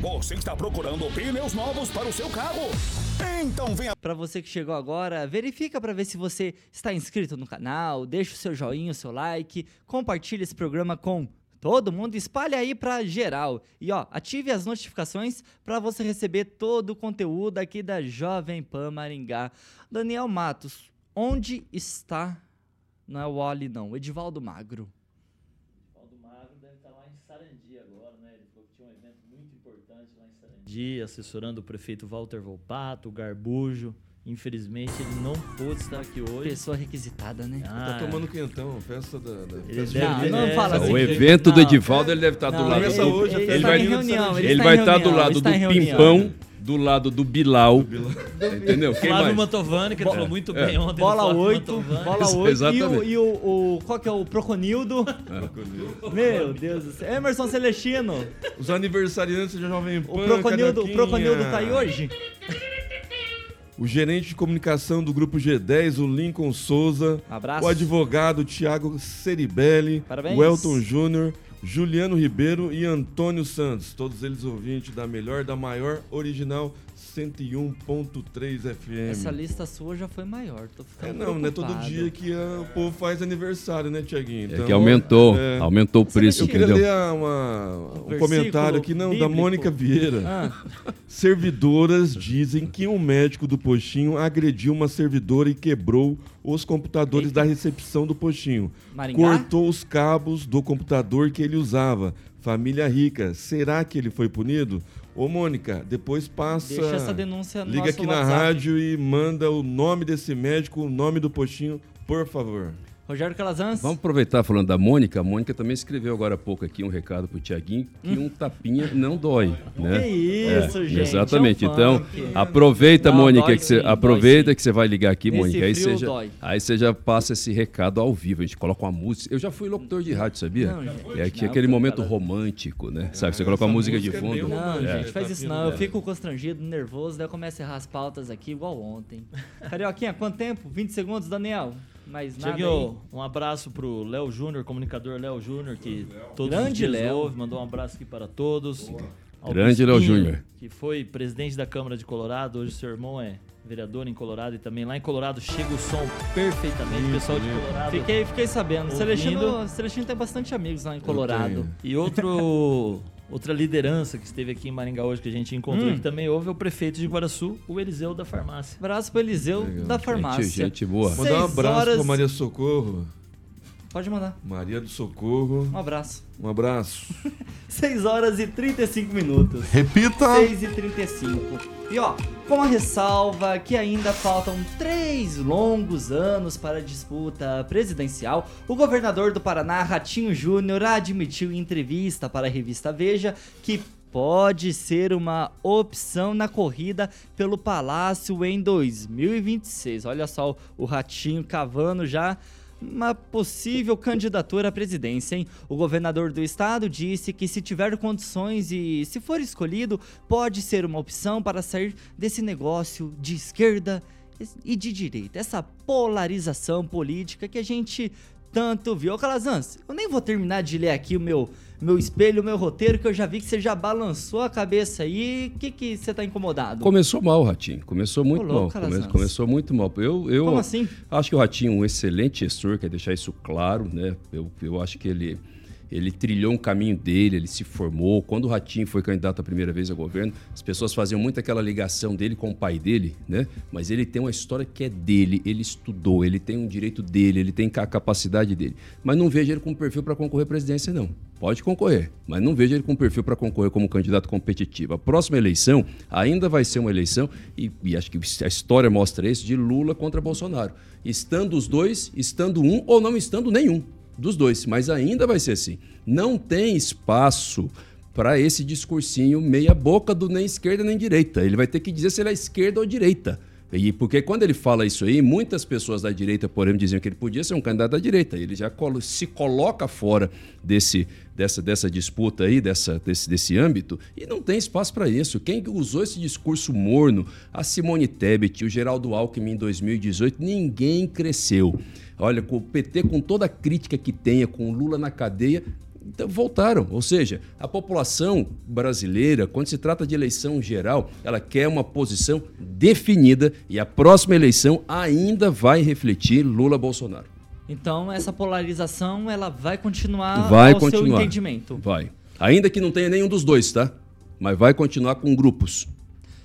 Você está procurando pneus novos para o seu carro? Então venha Pra você que chegou agora, verifica pra ver se você está inscrito no canal, deixa o seu joinha, o seu like, compartilha esse programa com todo mundo, espalha aí pra geral. E ó, ative as notificações pra você receber todo o conteúdo aqui da Jovem Pan Maringá. Daniel Matos, onde está não é o Wally não, Edivaldo Magro. O do Magro deve estar lá em Sarandi agora, né? Ele falou que tinha um evento muito importante lá em Sarandi, assessorando o prefeito Walter Volpato, o Garbujo. Infelizmente ele não pôde estar aqui hoje. Pessoa requisitada, né? Tá tomando quentão, festa da. da Ele festa deve- junina. não é, fala assim. O evento do Não. Edivaldo ele deve estar do Não, lado. Começa ele- hoje, ele em junina reunião, de ele Ele vai estar do lado ele do. Pimpão, do lado do Bilal. Entendeu? Quem Flávio mais? Mantovani, que ele falou muito bem ontem. do Bola Flávio 8, Mantovani. bola 8 e, o, Exatamente. e o, o- Qual que é o Proconildo? Meu Deus do céu. Emerson Celestino. Os aniversariantes da Jovem Pan. O Proconildo, o. Proconildo tá aí hoje? O gerente de comunicação do Grupo G10, o Lincoln Souza. Abraço. O advogado Tiago Ceribelli. Parabéns. O Elton Júnior. Juliano Ribeiro e Antônio Santos. Todos eles ouvintes da melhor, da maior, original 101.3 FM. Essa lista sua já foi maior. Tô ficando É, não, não é todo dia que ah, o povo faz aniversário, né, Tiaguinho? É que aumentou, é. aumentou o preço, Eu queria ler uma- um versículo comentário aqui, não, da bíblico. Mônica Vieira. Ah, Servidoras dizem que um médico do postinho agrediu uma servidora e quebrou os computadores da recepção do postinho. Maringá? Cortou os cabos do computador que ele usava. Família rica. Será que ele foi punido? Ô, Mônica, depois passa. Deixa essa denúncia no Liga aqui na WhatsApp. rádio e manda o nome desse médico, o nome do postinho, por favor. Rogério Calazans. Vamos aproveitar falando da Mônica. A Mônica também escreveu agora há pouco aqui um recado pro Tiaguinho que um tapinha não dói, né? Que isso, gente. Exatamente. é um então, funk. aproveita, Não, Mônica, dói que você sim, dói aproveita sim. que você vai ligar aqui, Nesse Mônica. Aí você, já, dói. aí você já passa esse recado ao vivo. A gente coloca uma música. Eu já fui locutor de rádio, sabia? Não, gente, é aqui não, aquele cara. momento romântico, né? Sabe? Você coloca a essa música de música é fundo. Não, É. gente, faz isso não. Eu né? fico constrangido, nervoso, daí eu começo a errar as pautas aqui igual ontem. Carioquinha, quanto tempo? 20 segundos, Daniel? Mais nada aí? Tiaguinho, um abraço pro Léo Júnior, comunicador Léo Júnior, que todos Grande os dias Léo. ouve, mandou um abraço aqui para todos. Ao Grande Léo Júnior. Que foi presidente da Câmara de Colorado, hoje seu irmão é vereador em Colorado e também lá em Colorado chega o som perfeitamente, pessoal de Colorado. Fiquei, fiquei sabendo. Celestino, Celestino tem bastante amigos lá em Colorado. E outro outra liderança que esteve aqui em Maringá hoje que a gente encontrou Hum. que também houve é o prefeito de Guaraçu, o Eliseu da farmácia. Abraço pro Eliseu da farmácia. Gente, gente boa. Seis Mandar um abraço horas- pra Maria Socorro. Pode mandar. Maria do Socorro. Um abraço. Um abraço. 6 horas e 35 minutos. Repita. 6 e 35. E ó, com a ressalva que ainda faltam três longos anos para a disputa presidencial, o governador do Paraná, Ratinho Júnior, admitiu em entrevista para a revista Veja que pode ser uma opção na corrida pelo Palácio em 2026. Olha só o- o Ratinho cavando já uma possível candidatura à presidência, hein? O governador do estado disse que se tiver condições e se for escolhido, pode ser uma opção para sair desse negócio de esquerda e de direita. Essa polarização política que a gente tanto viu. Ô Calazans, eu nem vou terminar de ler aqui o meu, meu espelho, o meu roteiro, que eu já vi que você já balançou a cabeça aí. O que que você tá incomodado? Começou mal, Ratinho. Começou muito Ô, louco, mal. Come- começou muito mal. Eu, eu Como assim? acho que o Ratinho é um excelente gestor, quer deixar isso claro, né? Eu, eu acho que ele, ele trilhou um caminho dele, ele se formou. Quando o Ratinho foi candidato a primeira vez ao governo, as pessoas faziam muito aquela ligação dele com o pai dele, né? Mas ele tem uma história que é dele, ele estudou, ele tem um direito dele, ele tem a capacidade dele. Mas não vejo ele com perfil para concorrer à presidência, não. Pode concorrer, mas não vejo ele com perfil para concorrer como candidato competitivo. A próxima eleição ainda vai ser uma eleição, e, e acho que a história mostra isso, de Lula contra Bolsonaro. Estando os dois, estando um ou não estando nenhum dos dois, mas ainda vai ser assim. Não tem espaço para esse discursinho meia boca do nem esquerda nem direita. Ele vai ter que dizer se ele é esquerda ou direita. E porque quando ele fala isso aí, muitas pessoas da direita, por exemplo, diziam que ele podia ser um candidato da direita. Ele já se coloca fora desse, dessa, dessa disputa aí, dessa, desse, desse âmbito, e não tem espaço para isso. Quem usou esse discurso morno, a Simone Tebet, o Geraldo Alckmin em 2018, ninguém cresceu. Olha, com o PT, com toda a crítica que tenha, com o Lula na cadeia, voltaram. Ou seja, a população brasileira, quando se trata de eleição geral, ela quer uma posição definida e a próxima eleição ainda vai refletir Lula-Bolsonaro. Então essa polarização ela vai continuar Vai ao seu continuar. entendimento. Vai. Ainda que não tenha nenhum dos dois, tá? Mas vai continuar com grupos.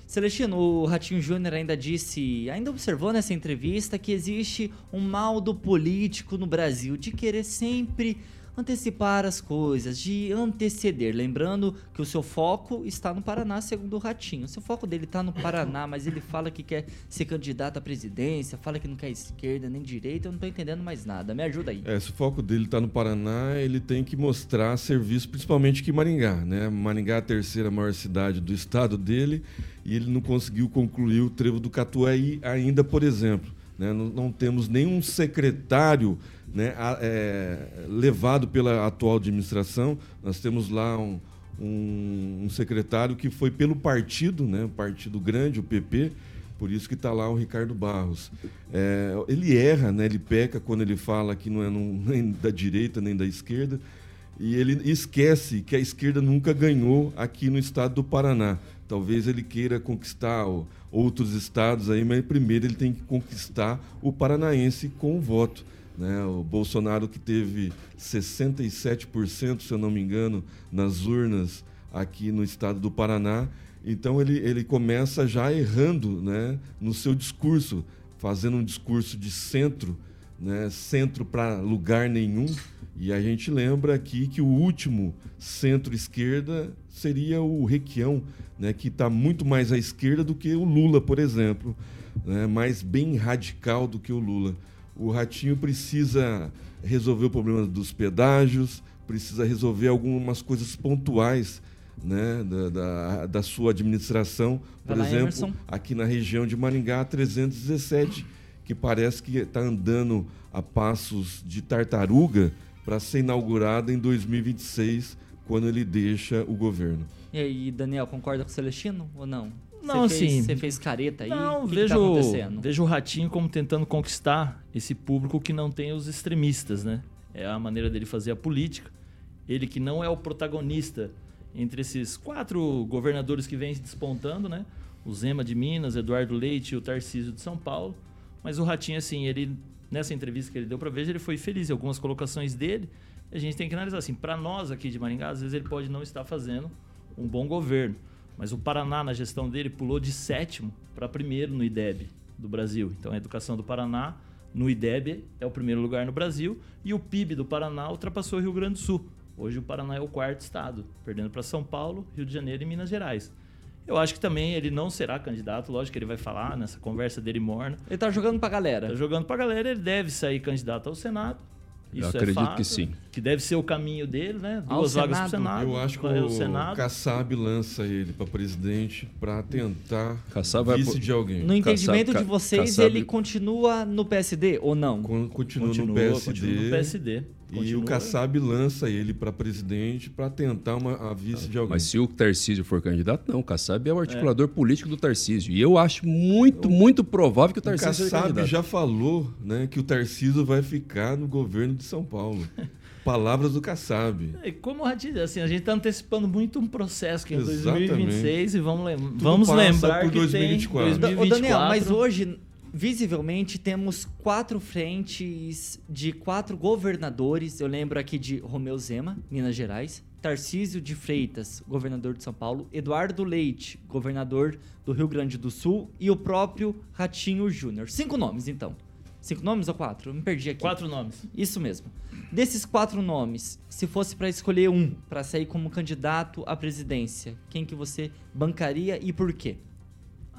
Celestino, o Ratinho Júnior ainda disse, ainda observou nessa entrevista que existe um mal do político no Brasil de querer sempre antecipar as coisas, de anteceder. Lembrando que o seu foco está no Paraná, segundo o Ratinho. O seu foco dele está no Paraná, mas ele fala que quer ser candidato à presidência, fala que não quer esquerda nem direita, eu não tô entendendo mais nada. Me ajuda aí. É, se o foco dele está no Paraná, ele tem que mostrar serviço, principalmente que Maringá, né? Maringá é a terceira maior cidade do estado dele e ele não conseguiu concluir o trevo do Catuaí ainda, por exemplo. Né? Não, não temos nenhum secretário né, é, levado pela atual administração. Nós temos lá um, um- um secretário que foi pelo partido, né, o partido grande, o PP, por isso que está lá o Ricardo Barros. É, ele erra, né, ele peca quando ele fala que não é num- nem da direita nem da esquerda. E ele esquece que a esquerda nunca ganhou aqui no estado do Paraná. Talvez ele queira conquistar outros estados aí, mas primeiro ele tem que conquistar o paranaense com o voto. Né? O Bolsonaro que teve 67%, se eu não me engano, nas urnas aqui no estado do Paraná. Então ele, ele começa já errando né, no seu discurso, fazendo um discurso de centro, né, centro para lugar nenhum. E a gente lembra aqui que o último centro-esquerda seria o Requião, né, que está muito mais à esquerda do que o Lula, por exemplo, né, mais bem radical do que o Lula. O Ratinho precisa resolver o problema dos pedágios, precisa resolver algumas coisas pontuais né, da, da, da sua administração. Por Vai exemplo, aqui na região de Maringá, 317, que parece que está andando a passos de tartaruga para ser inaugurada em 2026, quando ele deixa o governo. E aí, Daniel, concorda com o Celestino ou não? Não, Você fez- assim- Você fez careta aí? Não, que, vejo, que tá vejo o Ratinho como tentando conquistar esse público que não tem os extremistas, né? É a maneira dele fazer a política. Ele que não é o protagonista entre esses quatro governadores que vêm se despontando, né? O Zema de Minas, Eduardo Leite e o Tarcísio de São Paulo. Mas o Ratinho, assim, ele nessa entrevista que ele deu para ver, ele foi feliz em algumas colocações dele. A gente tem que analisar assim, para nós aqui de Maringá, às vezes ele pode não estar fazendo um bom governo, mas o Paraná na gestão dele pulou de sétimo para primeiro no IDEB do Brasil. Então a educação do Paraná no IDEB é o primeiro lugar no Brasil e o PIB do Paraná ultrapassou o Rio Grande do Sul. Hoje o Paraná é o quarto estado, perdendo para São Paulo, Rio de Janeiro e Minas Gerais. Eu acho que também ele não será candidato, lógico que ele vai falar nessa conversa dele morna. Ele tá jogando pra galera. Tá jogando pra galera, ele deve sair candidato ao Senado. Eu Isso acredito é fato, que sim. Que deve ser o caminho dele, né? Ao Duas vagas pro Senado? Senado. Eu acho que vai ao o Senado. Kassab lança ele para presidente para tentar Kassab vai vice por- de alguém. No entendimento Kassab- de vocês, Kassab- ele continua no PSD ou não? Con- Continua, Continua, no PSD. continua no PSD. E o Kassab lança ele para presidente para tentar uma, a vice de alguém. Mas se o Tarcísio for candidato, não. O Kassab é o articulador político do Tarcísio. E eu acho muito, muito provável que o o Tarcísio seja Kassab candidato. já falou né, que o Tarcísio vai ficar no governo de São Paulo. Palavras do Kassab. E como o Ratinho, assim, a gente tá antecipando muito um processo que é em Exatamente. 2026 e vamos, lem vamos lembrar por que 2024. tem Ô, 2024. Daniel, mas hoje, visivelmente, temos quatro frentes de quatro governadores. Eu lembro aqui de Romeu Zema, Minas Gerais. Tarcísio de Freitas, governador de São Paulo. Eduardo Leite, governador do Rio Grande do Sul. E o próprio Ratinho Júnior. Cinco nomes, então. Cinco nomes ou quatro? Eu me perdi aqui. Quatro nomes. Isso mesmo. Desses quatro nomes, se fosse pra escolher um pra sair como candidato à presidência, quem que você bancaria e por quê?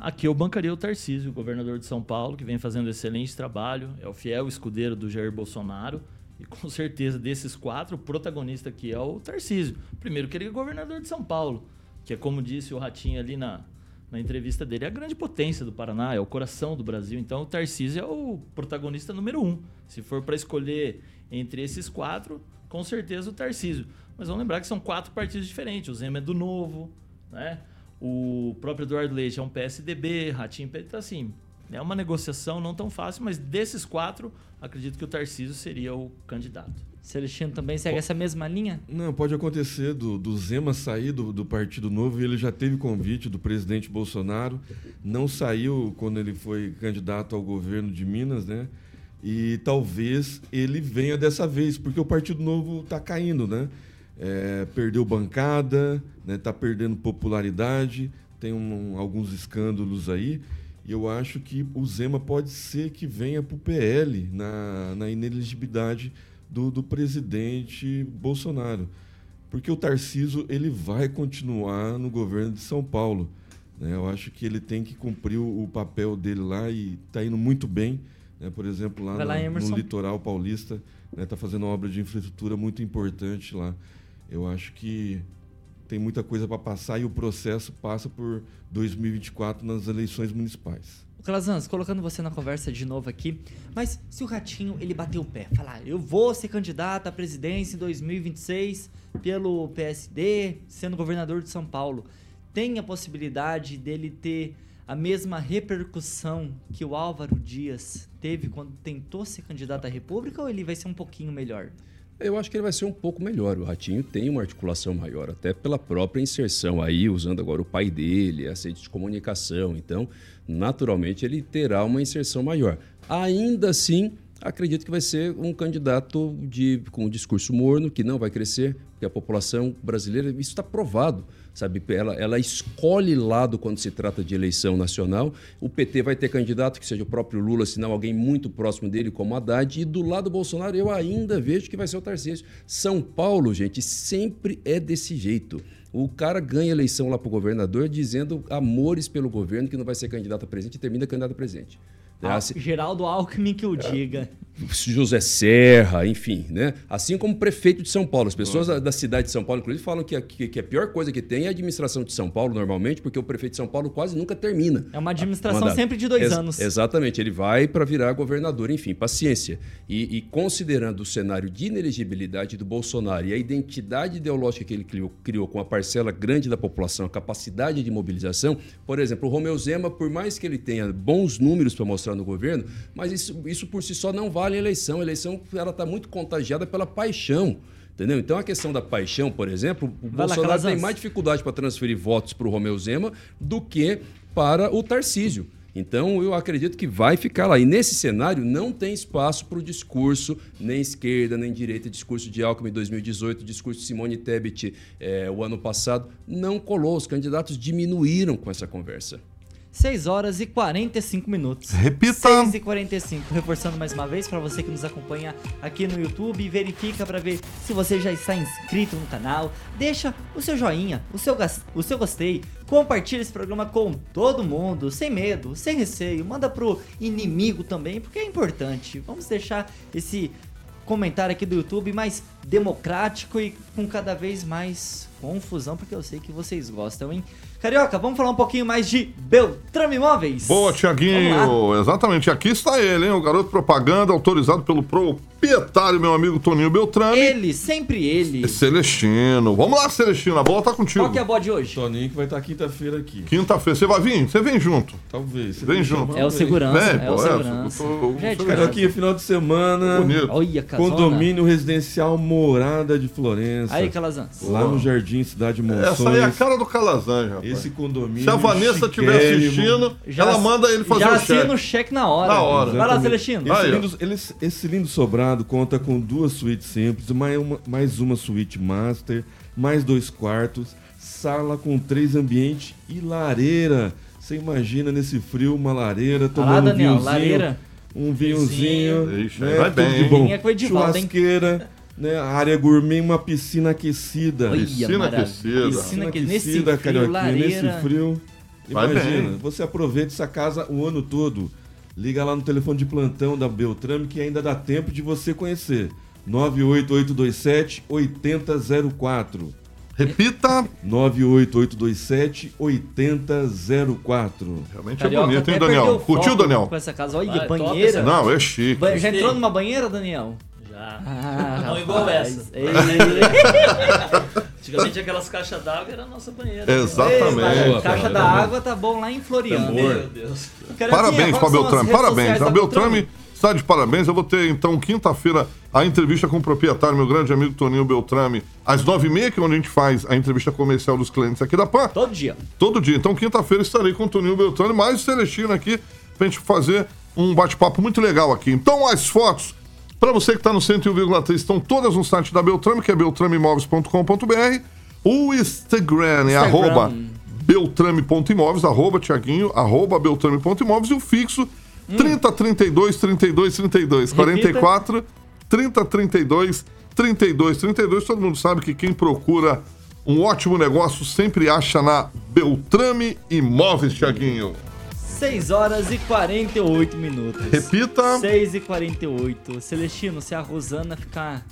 Aqui eu bancaria o Tarcísio, governador de São Paulo, que vem fazendo excelente trabalho, é o fiel escudeiro do Jair Bolsonaro. E com certeza desses quatro, o protagonista aqui é o Tarcísio. Primeiro que ele é governador de São Paulo, que é como disse o Ratinho ali na, na entrevista dele, é a grande potência do Paraná, é o coração do Brasil. Então o Tarcísio é o protagonista número um. Se for para escolher entre esses quatro, com certeza o Tarcísio. Mas vamos lembrar que são quatro partidos diferentes. O Zema é do Novo, né? O próprio Eduardo Leite é um PSDB, Ratinho, então assim, é uma negociação não tão fácil, mas desses quatro, acredito que o Tarcísio seria o candidato. Celestino também segue essa mesma linha? Não, pode acontecer do, do Zema sair do, do Partido Novo e ele já teve convite do presidente Bolsonaro, não saiu quando ele foi candidato ao governo de Minas, né? E talvez ele venha dessa vez, porque o Partido Novo está caindo, né? É, perdeu bancada, né? Tá perdendo popularidade, tem um- alguns escândalos aí. E eu acho que o Zema pode ser que venha para o PL na, na inelegibilidade do, do presidente Bolsonaro. Porque o Tarciso ele vai continuar no governo de São Paulo. né? Eu acho que ele tem que cumprir o, o papel dele lá e está indo muito bem. né? Por exemplo, lá, lá, Emerson. no litoral paulista, está fazendo uma obra de infraestrutura muito importante lá. Eu acho que tem muita coisa para passar e o processo passa por 2024 nas eleições municipais. Calazans, colocando você na conversa de novo aqui, mas se o Ratinho ele bater o pé, falar, eu vou ser candidato à presidência em 2026 pelo PSD, sendo governador de São Paulo, tem a possibilidade dele ter a mesma repercussão que o Álvaro Dias teve quando tentou ser candidato à República ou ele vai ser um pouquinho melhor? Eu acho que ele vai ser um pouco melhor. O Ratinho tem uma articulação maior, até pela própria inserção aí, usando agora o pai dele, essa rede de comunicação. Então, naturalmente, ele terá uma inserção maior. Ainda assim, acredito que vai ser um candidato de, com um discurso morno, que não vai crescer, porque a população brasileira, isso está provado. Sabe, ela, ela escolhe lado quando se trata de eleição nacional. O PT vai ter candidato que seja o próprio Lula, se não alguém muito próximo dele, como Haddad. E do lado do Bolsonaro, eu ainda vejo que vai ser o Tarcísio. São Paulo, gente, sempre é desse jeito. O cara ganha eleição lá para o governador dizendo amores pelo governo, que não vai ser candidato a presidente e termina candidato a presidente. Ah, Geraldo Alckmin que o diga. José Serra, enfim, né? Assim como prefeito de São Paulo. As pessoas da, da cidade de São Paulo, inclusive, falam que a, que, que a pior coisa que tem é a administração de São Paulo, normalmente, porque o prefeito de São Paulo quase nunca termina. É uma administração Mandato. sempre de dois Ex- anos. Exatamente, ele vai para virar governador, enfim, paciência. E, e considerando o cenário de inelegibilidade do Bolsonaro e a identidade ideológica que ele criou, criou com a parcela grande da população, a capacidade de mobilização, por exemplo, o Romeu Zema, por mais que ele tenha bons números para mostrar no governo, mas isso, isso por si só não vale a eleição. A eleição ela está muito contagiada pela paixão. Entendeu? Então a questão da paixão, por exemplo, o Vai lá, Bolsonaro tem Calazans. mais dificuldade para transferir votos para o Romeu Zema do que para o Tarcísio. Então eu acredito que vai ficar lá. E nesse cenário não tem espaço para o discurso, nem esquerda, nem direita, discurso de Alckmin em 2018, discurso de Simone Tebet eh, o ano passado. Não colou, os candidatos diminuíram com essa conversa. 6 horas e 45 minutos. Repita. 6 e 45. Reforçando mais uma vez para você que nos acompanha aqui no YouTube, verifica para ver se você já está inscrito no canal. Deixa o seu joinha, o seu, o seu gostei. Compartilha esse programa com todo mundo, sem medo, sem receio. Manda pro inimigo também, porque é importante. Vamos deixar esse comentário aqui do YouTube mais democrático e com cada vez mais confusão, porque eu sei que vocês gostam, hein? Carioca, vamos falar um pouquinho mais de Beltrame Imóveis? Boa, Tiaguinho. Exatamente. Aqui está ele, hein? O garoto propaganda autorizado pelo proprietário, meu amigo Toninho Beltrame. Ele, sempre ele. Celestino. Vamos lá, Celestino. A bola tá contigo. Qual que é a boa de hoje? Toninho que vai estar quinta-feira aqui. Quinta-feira. Você vai vir? Você vem junto. Talvez. Você Vem junto. É o segurança, Vem, é pô, o é, segurança. eu tô- Gente, eu- Carioquinha, final de semana. Bonito. Olha, casona. Condomínio residencial Morada de Florença. Aí, Calazans. Lá no Jardim Cidade Monções. Essa aí é a cara do Calazan, rapaz. Esse condomínio. Se a Vanessa estiver assistindo, ela manda ele fazer já o assina cheque. o cheque na hora. Na hora. Vai lá. Celestino. Esse, Aí, lindo, eles- esse lindo sobrado conta com duas suítes simples, mais uma, mais uma suíte master, mais dois quartos, sala com três ambientes e lareira. Você imagina nesse frio uma lareira, tomando um Daniel, vinhozinho, lareira. um vinhozinho, Ixi, né, vai tudo bem, de hein? bom. É com né, área gourmet, uma piscina aquecida. Olha, Piscina maravilha. aquecida. Piscina que nesse aquecida, frio, Carioquinha, lareira. nesse frio. Imagina, você aproveita essa casa o ano todo. Liga lá no telefone de plantão da Beltrame que ainda dá tempo de você conhecer. 98827 8004. Repita. 98827 8004. Realmente Carioca é bonito, hein, Daniel? Curtiu, Daniel? Com essa casa. Olha, Ah, é top banheira. Não, é chique. Ba- Já entrou numa banheira, Daniel? Já. Ah, Não igual essa. Ei, Antigamente aquelas caixas d'água era a nossa banheira. Exatamente. ei, Caixa cara. da água tá bom lá em Floriano. Meu Deus. Parabéns as Beltrame, parabéns. A Beltrame está de parabéns. Eu vou ter, então, quinta-feira, a entrevista com o proprietário, meu grande amigo Toninho Beltrame, às nove e meia, que é onde a gente faz a entrevista comercial dos clientes aqui da PAN. Todo dia. Todo dia. Então, quinta-feira, estarei com o Toninho Beltrame, mais o Celestino aqui, pra gente fazer um bate-papo muito legal aqui. Então, as fotos, para você que está no 101,3, estão todas no site da Beltrame, que é beltrameimóveis.com.br. O Instagram é Instagram. arroba beltrame.imóveis, arroba Tiaguinho, arroba beltrame.imóveis e o fixo 30 32 32 32 Repita. 44 3032 3232. Todo mundo sabe que quem procura um ótimo negócio sempre acha na Beltrame Imóveis, Tiaguinho. 6 horas e 48 minutos. Repita. 6 e 48. Celestino, se a Rosana ficar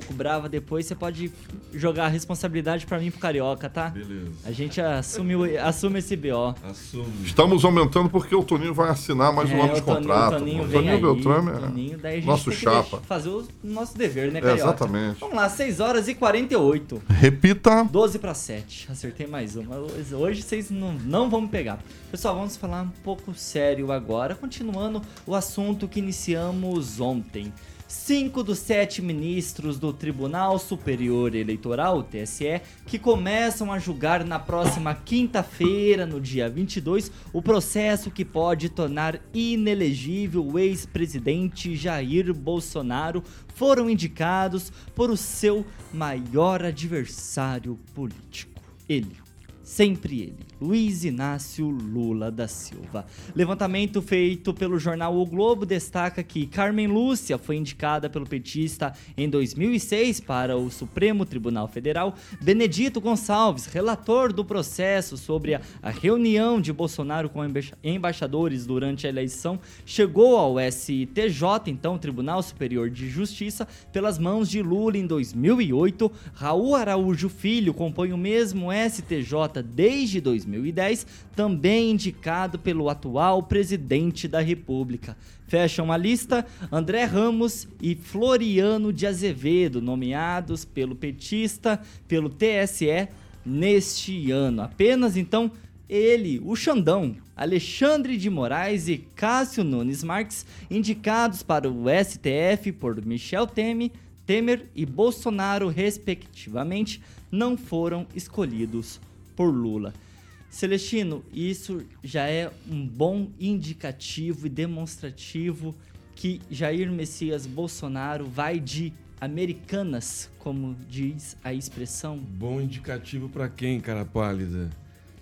pouco brava depois, você pode jogar a responsabilidade pra mim pro Carioca, tá? Beleza. A gente assume, o- assume esse BO. Assume. Estamos aumentando porque o Toninho vai assinar mais um É, ano de o Toninho- contrato. O Toninho aí, Beltrame é Toninho, daí a gente nosso chapa. fazer o nosso dever, né, É, Carioca? exatamente. Vamos lá, 6 horas e 48. Repita. 12 para 7. Acertei mais uma. Hoje vocês não, não vão me pegar. Pessoal, vamos falar um pouco sério agora, continuando o assunto que iniciamos ontem. Cinco dos sete ministros do Tribunal Superior Eleitoral, TSE, que começam a julgar na próxima quinta-feira, no dia 22, o processo que pode tornar inelegível o ex-presidente Jair Bolsonaro, foram indicados por o seu maior adversário político. Ele. Sempre ele, Luiz Inácio Lula da Silva. Levantamento feito pelo jornal O Globo destaca que Carmen Lúcia foi indicada pelo petista em 2006 para o Supremo Tribunal Federal. Benedito Gonçalves, relator do processo sobre a, reunião de Bolsonaro com emba- embaixadores durante a eleição, chegou ao STJ, então Tribunal Superior de Justiça, pelas mãos de Lula em 2008. Raul Araújo Filho compõe o mesmo STJ desde 2010, também indicado pelo atual presidente da República. Fecham a lista André Ramos e Floriano de Azevedo, nomeados pelo petista, pelo TSE neste ano. Apenas então ele, o Xandão, Alexandre de Moraes e Cássio Nunes Marques, indicados para o STF por Michel Temer, Temer e Bolsonaro, respectivamente, não foram escolhidos por Lula. Celestino, isso já é um bom indicativo e demonstrativo que Jair Messias Bolsonaro vai de americanas, como diz a expressão. Bom indicativo pra quem, cara pálida?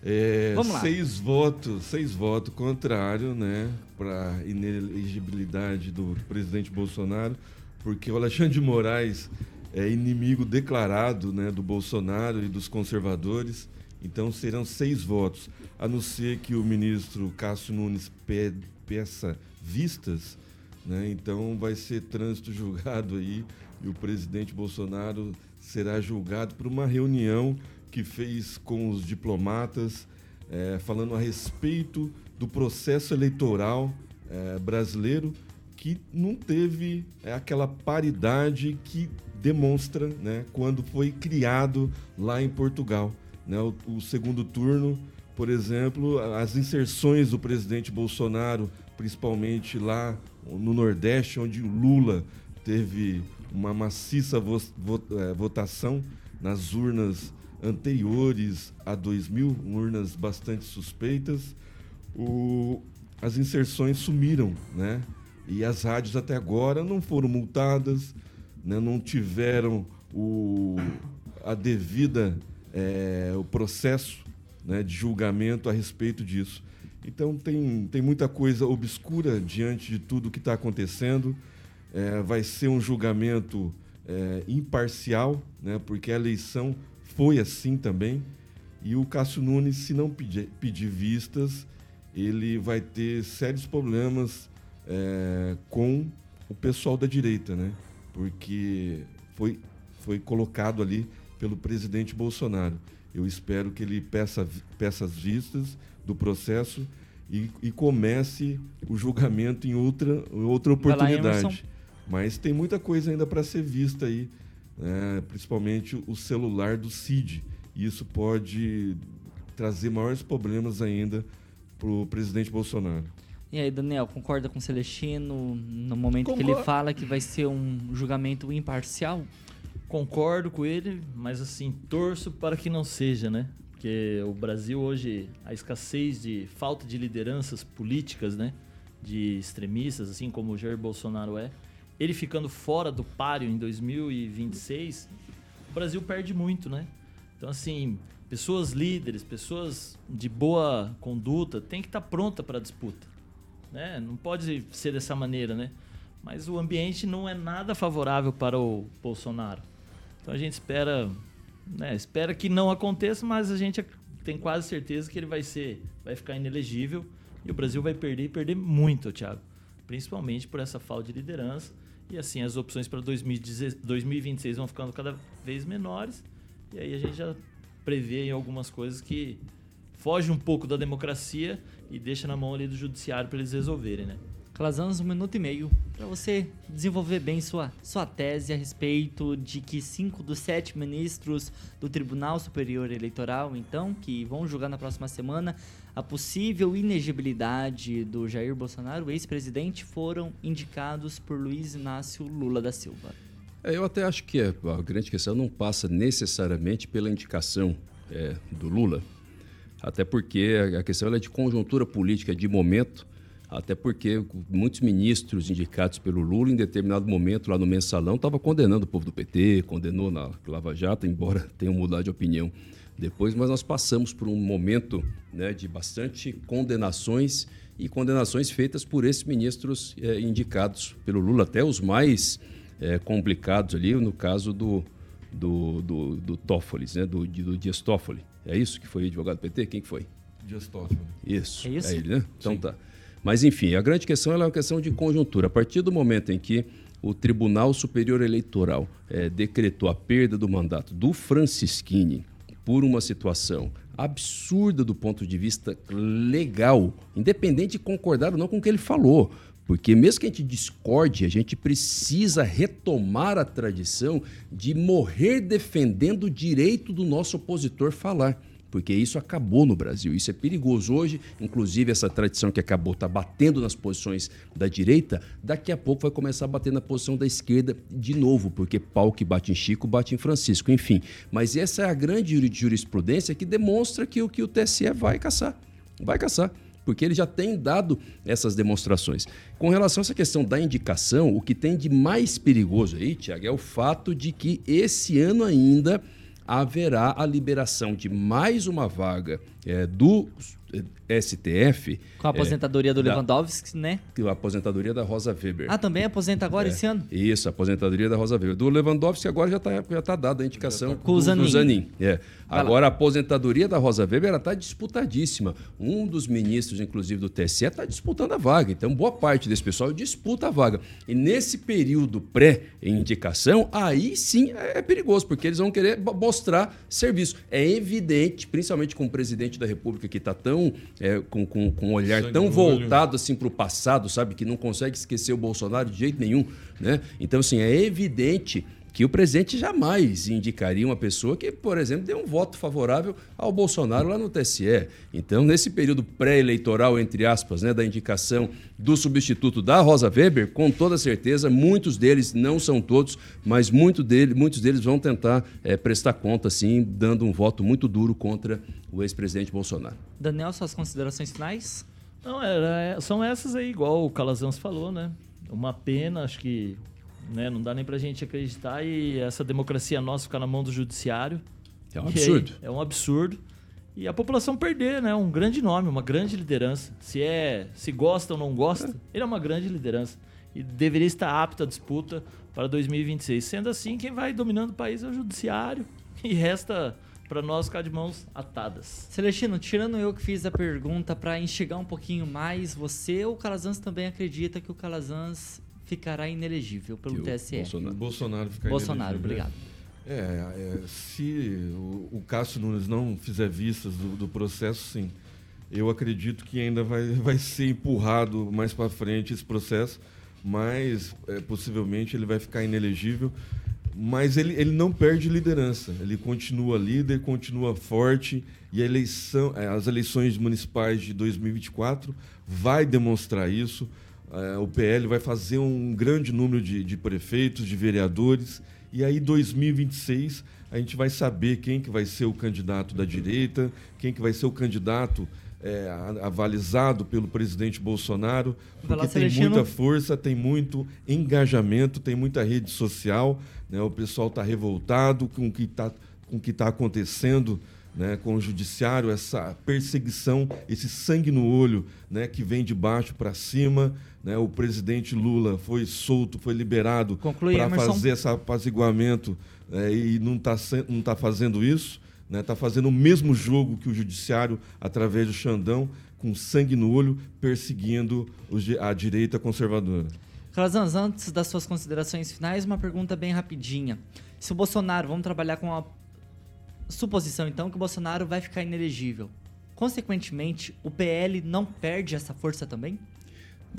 É, Vamos lá. Seis votos, seis votos contrário, né, para inelegibilidade do presidente Bolsonaro, porque o Alexandre de Moraes é inimigo declarado, né, do Bolsonaro e dos conservadores. Então serão seis votos, a não ser que o ministro Cássio Nunes pe- peça vistas, né? Então vai ser trânsito julgado aí e o presidente Bolsonaro será julgado por uma reunião que fez com os diplomatas, eh, falando a respeito do processo eleitoral eh, brasileiro que não teve eh, aquela paridade que demonstra né, quando foi criado lá em Portugal. Né? O, o segundo turno, por exemplo, as inserções do presidente Bolsonaro, principalmente lá no Nordeste, onde o Lula teve uma maciça vo- vo- eh, votação nas urnas anteriores a 2000, urnas bastante suspeitas, o- as inserções sumiram, né? E as rádios até agora não foram multadas, né? não tiveram o, a devida eh, o processo né, de julgamento a respeito disso. Então tem, tem muita coisa obscura diante de tudo que está acontecendo. Eh, vai ser um julgamento eh, imparcial, né, porque a eleição foi assim também. E o Cássio Nunes, se não pedir, pedir vistas, ele vai ter sérios problemas eh, com o pessoal da direita, né? Porque foi, foi colocado ali pelo presidente Bolsonaro. Eu espero que ele peça, peça as vistas do processo e, e comece o julgamento em outra, outra oportunidade. Mas tem muita coisa ainda para ser vista aí, né? principalmente o celular do Cid. E isso pode trazer maiores problemas ainda para o presidente Bolsonaro. E aí, Daniel, concorda com o Celestino no momento que ele fala que vai ser um julgamento imparcial? Concordo com ele, mas assim, torço para que não seja, né? Porque o Brasil hoje, a escassez de falta de lideranças políticas, né? De extremistas, assim como o Jair Bolsonaro é, ele ficando fora do páreo em 2026, o Brasil perde muito, né? Então, assim, pessoas líderes, pessoas de boa conduta, tem que estar pronta para a disputa, né? Não pode ser dessa maneira, né? mas o ambiente não é nada favorável para o Bolsonaro. Então a gente espera, né, espera que não aconteça, mas a gente tem quase certeza que ele vai ser, vai ficar inelegível e o Brasil vai perder e perder muito, Thiago, principalmente por essa falta de liderança. E assim as opções para 2026 vão ficando cada vez menores. E aí a gente já prevê em algumas coisas que foge um pouco da democracia e deixa na mão ali do judiciário para eles resolverem, né? Calazans, um minuto e meio para você desenvolver bem sua, sua tese a respeito de que cinco dos sete ministros do Tribunal Superior Eleitoral, então, que vão julgar na próxima semana a possível inegibilidade do Jair Bolsonaro, ex-presidente, foram indicados por Luiz Inácio Lula da Silva. É, eu até acho que a grande questão não passa necessariamente pela indicação é, do Lula, até porque a questão é de conjuntura política de momento até porque muitos ministros indicados pelo Lula, em determinado momento, lá no mensalão, estavam condenando o povo do PT, condenou na Lava Jato, embora tenham mudado de opinião depois, mas nós passamos por um momento né, de bastante condenações e condenações feitas por esses ministros é, indicados pelo Lula, até os mais é, complicados ali, no caso do, do, do, do Toffoli, né, do, do Dias Toffoli. É isso que foi advogado do PT? Quem que foi? Dias Toffoli. Isso. É isso? É ele, né? Então Sim. tá. Mas, enfim, a grande questão é uma questão de conjuntura. A partir do momento em que o Tribunal Superior Eleitoral eh, decretou a perda do mandato do Francisquini por uma situação absurda do ponto de vista legal, independente de concordar ou não com o que ele falou. Porque mesmo que a gente discorde, a gente precisa retomar a tradição de morrer defendendo o direito do nosso opositor falar porque isso acabou no Brasil. Isso é perigoso. Hoje, inclusive, essa tradição que acabou está batendo nas posições da direita, daqui a pouco vai começar a bater na posição da esquerda de novo, porque pau que bate em Chico bate em Francisco, enfim. Mas essa é a grande jurisprudência que demonstra que o que o TSE vai caçar. Vai caçar porque ele já tem dado essas demonstrações. Com relação a essa questão da indicação, o que tem de mais perigoso aí, Tiago, é o fato de que esse ano ainda haverá a liberação de mais uma vaga é, do STF. Com a aposentadoria é, do da- Lewandowski, né? A aposentadoria da Rosa Weber. Ah, também aposenta agora É, esse ano? Isso, a aposentadoria da Rosa Weber. Do Lewandowski agora já está já tá dada a indicação Com o Zanin. Zanin. É. Agora a aposentadoria da Rosa Weber está disputadíssima. Um dos ministros, inclusive do TSE, está disputando a vaga. Então boa parte desse pessoal disputa a vaga. E nesse período pré-indicação, aí sim é é perigoso, porque eles vão querer mostrar serviço. É evidente, principalmente com o presidente da República que está tão é, com, com, com um olhar Sangue tão voltado assim para o passado, sabe, que não consegue esquecer o Bolsonaro de jeito nenhum, né? Então assim é evidente que o presidente jamais indicaria uma pessoa que, por exemplo, dê um voto favorável ao Bolsonaro lá no TSE. Então, nesse período pré-eleitoral, entre aspas, né, da indicação do substituto da Rosa Weber, com toda certeza, muitos deles, não são todos, mas muito dele, muitos deles vão tentar eh, prestar conta, assim, dando um voto muito duro contra o ex-presidente Bolsonaro. Daniel, suas considerações finais? Não, era, são essas aí, igual o Calazans falou, né? Uma pena, acho que né, não dá nem pra gente acreditar e essa democracia nossa ficar na mão do judiciário. É um E aí, absurdo. é um absurdo. E a população perder, né? Um grande nome, uma grande liderança. Se é, se gosta ou não gosta, ele é uma grande liderança e deveria estar apto à disputa para 2026. Sendo assim, quem vai dominando o país é o judiciário e resta para nós ficar de mãos atadas. Celestino, tirando eu que fiz a pergunta para enxergar um pouquinho mais, você ou o Calazans também acredita que o Calazans ficará inelegível pelo TSE? Bolsonaro. Bolsonaro ficar Bolsonaro, inelegível. obrigado. É, é, se o, o Cássio Nunes não fizer vistas do, do processo, sim. Eu acredito que ainda vai, vai ser empurrado mais para frente esse processo, mas é, possivelmente ele vai ficar inelegível. Mas ele, ele não perde liderança, ele continua líder, continua forte e a eleição, é, as eleições municipais de 2024 vai demonstrar isso. É, o PL vai fazer um grande número de, de prefeitos, de vereadores, e aí 2026 a gente vai saber quem que vai ser o candidato da direita, quem que vai ser o candidato é, avalizado pelo presidente Bolsonaro, porque tem muita força, tem muito engajamento, tem muita rede social, né? o pessoal está revoltado com o que está com o que está acontecendo né, com o judiciário, essa perseguição, esse sangue no olho né, que vem de baixo para cima. Né, o presidente Lula foi solto, foi liberado para fazer esse apaziguamento é, e não está não tá fazendo isso. Está fazendo o mesmo jogo que o judiciário, através do Xandão, com sangue no olho, perseguindo a direita conservadora. Calazans, antes das suas considerações finais, uma pergunta bem rapidinha. Se o Bolsonaro, vamos trabalhar com a suposição então que o Bolsonaro vai ficar inelegível. Consequentemente, o PL não perde essa força também?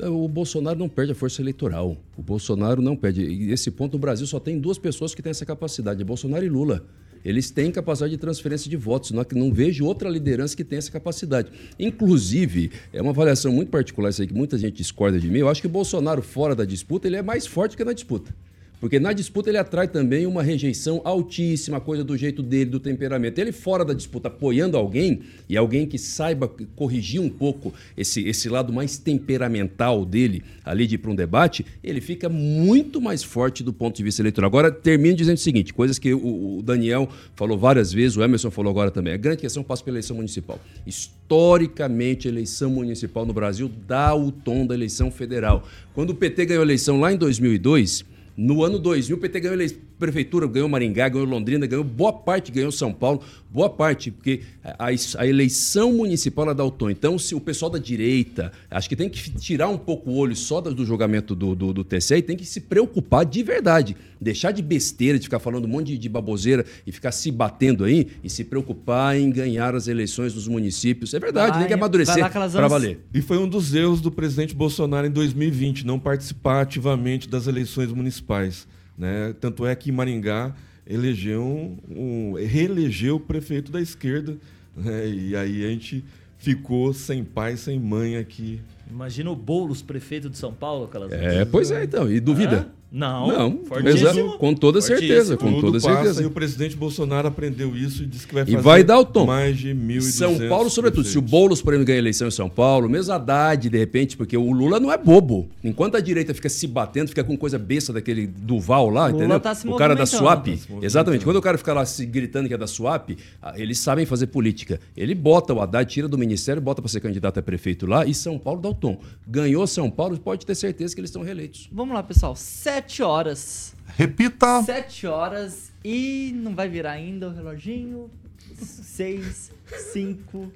O Bolsonaro não perde a força eleitoral. O Bolsonaro não perde. E nesse ponto, o Brasil só tem duas pessoas que têm essa capacidade: é Bolsonaro e Lula. Eles têm capacidade de transferência de votos. Não, não vejo outra liderança que tenha essa capacidade. Inclusive, é uma avaliação muito particular, isso aí que muita gente discorda de mim. Eu acho que o Bolsonaro, fora da disputa, ele é mais forte que na disputa. Porque na disputa ele atrai também uma rejeição altíssima, coisa do jeito dele, do temperamento. Ele fora da disputa apoiando alguém e alguém que saiba corrigir um pouco esse, esse lado mais temperamental dele ali de ir para um debate, ele fica muito mais forte do ponto de vista eleitoral. Agora, termino dizendo o seguinte, coisas que o, o Daniel falou várias vezes, o Emerson falou agora também. A grande questão passa pela eleição municipal. Historicamente, a eleição municipal no Brasil dá o tom da eleição federal. Quando o PT ganhou a eleição lá em 2002... No ano 2000, o PT ganhou a prefeitura, ganhou Maringá, ganhou Londrina, ganhou boa parte, ganhou São Paulo, boa parte, porque a, a eleição municipal ela dá o tom. Então, se o pessoal da direita, acho que tem que tirar um pouco o olho só do, do julgamento do, do, do TCE e tem que se preocupar de verdade. Deixar de besteira, de ficar falando um monte de, de baboseira e ficar se batendo aí e se preocupar em ganhar as eleições dos municípios. É verdade, Vai, tem que amadurecer para valer. E foi um dos erros do presidente Bolsonaro em 2020, não participar ativamente das eleições municipais. Né? Tanto é que em Maringá elegeu um, reelegeu o prefeito da esquerda. Né? E aí a gente ficou sem pai, sem mãe aqui. Imagina o Boulos, prefeito de São Paulo, aquelas É, pois é, então. E duvida? Não, Não, fortíssimo. exato, com toda certeza, com Tudo toda passa certeza. e o presidente Bolsonaro aprendeu isso e disse que vai E fazer vai dar o tom. mais de 1.200 São Paulo, sobretudo. Se o. Boulos, por exemplo, ganha a eleição em São Paulo, mesmo Haddad, de repente, porque o Lula não é bobo. Enquanto a direita fica se batendo, fica com coisa besta daquele Duval lá, Lula entendeu? tá se o cara da. Swap. Tá. Exatamente. Quando o cara fica lá se gritando que é da Swap, ah, eles sabem fazer política. Ele bota o Haddad, tira do ministério, bota para ser candidato a prefeito lá e São Paulo dá o tom. Ganhou São Paulo, pode ter certeza que eles estão reeleitos. Vamos lá, pessoal. Sete horas. Repita. Sete horas e não vai virar ainda o reloginho. Seis, cinco,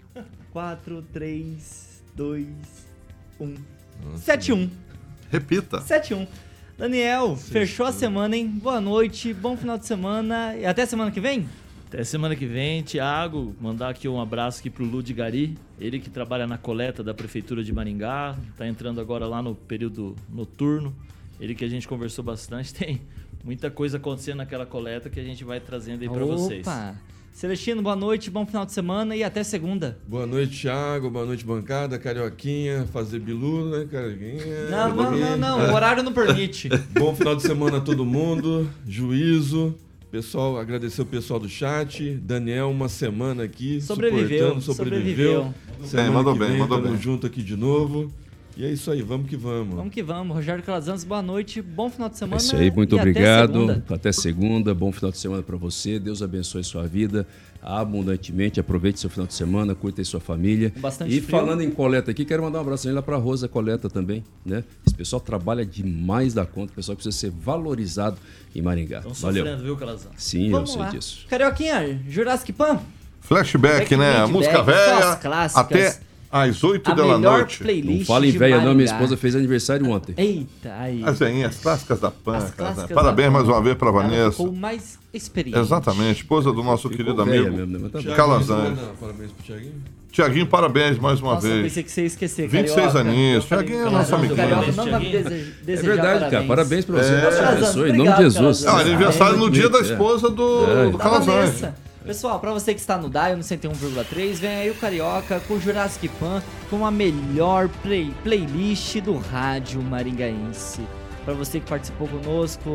quatro, três, dois, um. Sete um. Repita. 7-1. Daniel, fechou a semana, hein? Boa noite, bom final de semana e até semana que vem? Até semana que vem, Thiago, mandar aqui um abraço aqui pro Ludi Gari, ele que trabalha na coleta da prefeitura de Maringá, tá entrando agora lá no período noturno. Ele que a gente conversou bastante, tem muita coisa acontecendo naquela coleta que a gente vai trazendo aí pra vocês. Opa! Celestino, boa noite, bom final de semana e até segunda. Boa noite, Thiago. Boa noite, bancada. Carioquinha, fazer bilu, né, Carioquinha? Não, não, não, não, o horário não permite. Bom final de semana a todo mundo. Juízo. Pessoal, agradecer o pessoal do chat. Daniel, uma semana aqui. Sobreviveu, suportando, sobreviveu. Semana mandou que bem, vem, mandou tamo bem. junto aqui de novo. E é isso aí, vamos que vamos. Vamos que vamos. Rogério Calazans, boa noite, bom final de É semana. isso aí, muito e até obrigado. segunda. Até segunda. Bom final de semana para você. Deus abençoe sua vida abundantemente. Aproveite seu final de semana, curta aí sua família. Bastante e frio. falando em coleta aqui, quero mandar um abraço lá para Rosa Coleta também, né? Esse pessoal trabalha demais da conta, o pessoal precisa ser valorizado em Maringá. Estão Valeu. sofrendo, viu, Calazan? Sim, Vamos eu sei lá. disso. Flashback, Jurassic Pan. Flashback, né? Flashback, Música só velha. Até às 8 A da melhor noite. playlist Não fala em velha, não. Minha esposa fez aniversário ontem. Eita, aí. As veinhas clássicas da PAN. Cara, né? Parabéns da mais uma vez pra Ela Vanessa. ficou mais experiente. Exatamente, esposa do nosso Ficou querido amigo. mesmo, né? Tá dar Parabéns pro Thiaguinho. Tiaguinho, parabéns mais uma Nossa, eu vez. pensei que você ia esquecer, 26 Carioca. aninhos. Eu falei, Tiaguinho é nosso o Carioca amiguinho. não Tiaguinho. É verdade, cara. Parabéns pra você. É. Deus abençoe. Em nome de Jesus. Ah, Calazans. aniversário no dia da É. esposa do, É. Pessoal, pra você que está no Dial no 101,3, vem aí o Carioca com o Jurassic Pan com a melhor play- playlist do rádio maringaense. Pra você que participou conosco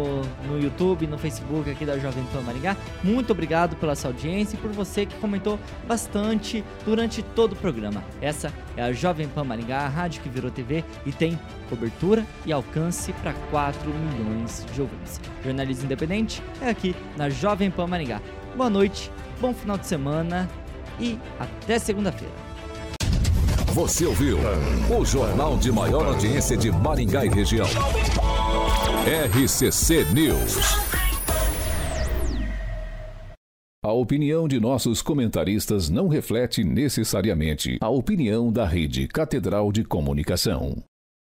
no YouTube, no Facebook aqui da Jovem Pan Maringá, muito obrigado pela sua audiência e por você que comentou bastante durante todo o programa. Essa é a Jovem Pan Maringá, a rádio que virou TV e tem cobertura e alcance para 4 milhões de ouvintes. Jornalismo independente é aqui na Jovem Pan Maringá. Boa noite, bom final de semana e até segunda-feira. Você ouviu o jornal de maior audiência de Maringá e região. RCC News. A opinião de nossos comentaristas não reflete necessariamente a opinião da Rede Catedral de Comunicação.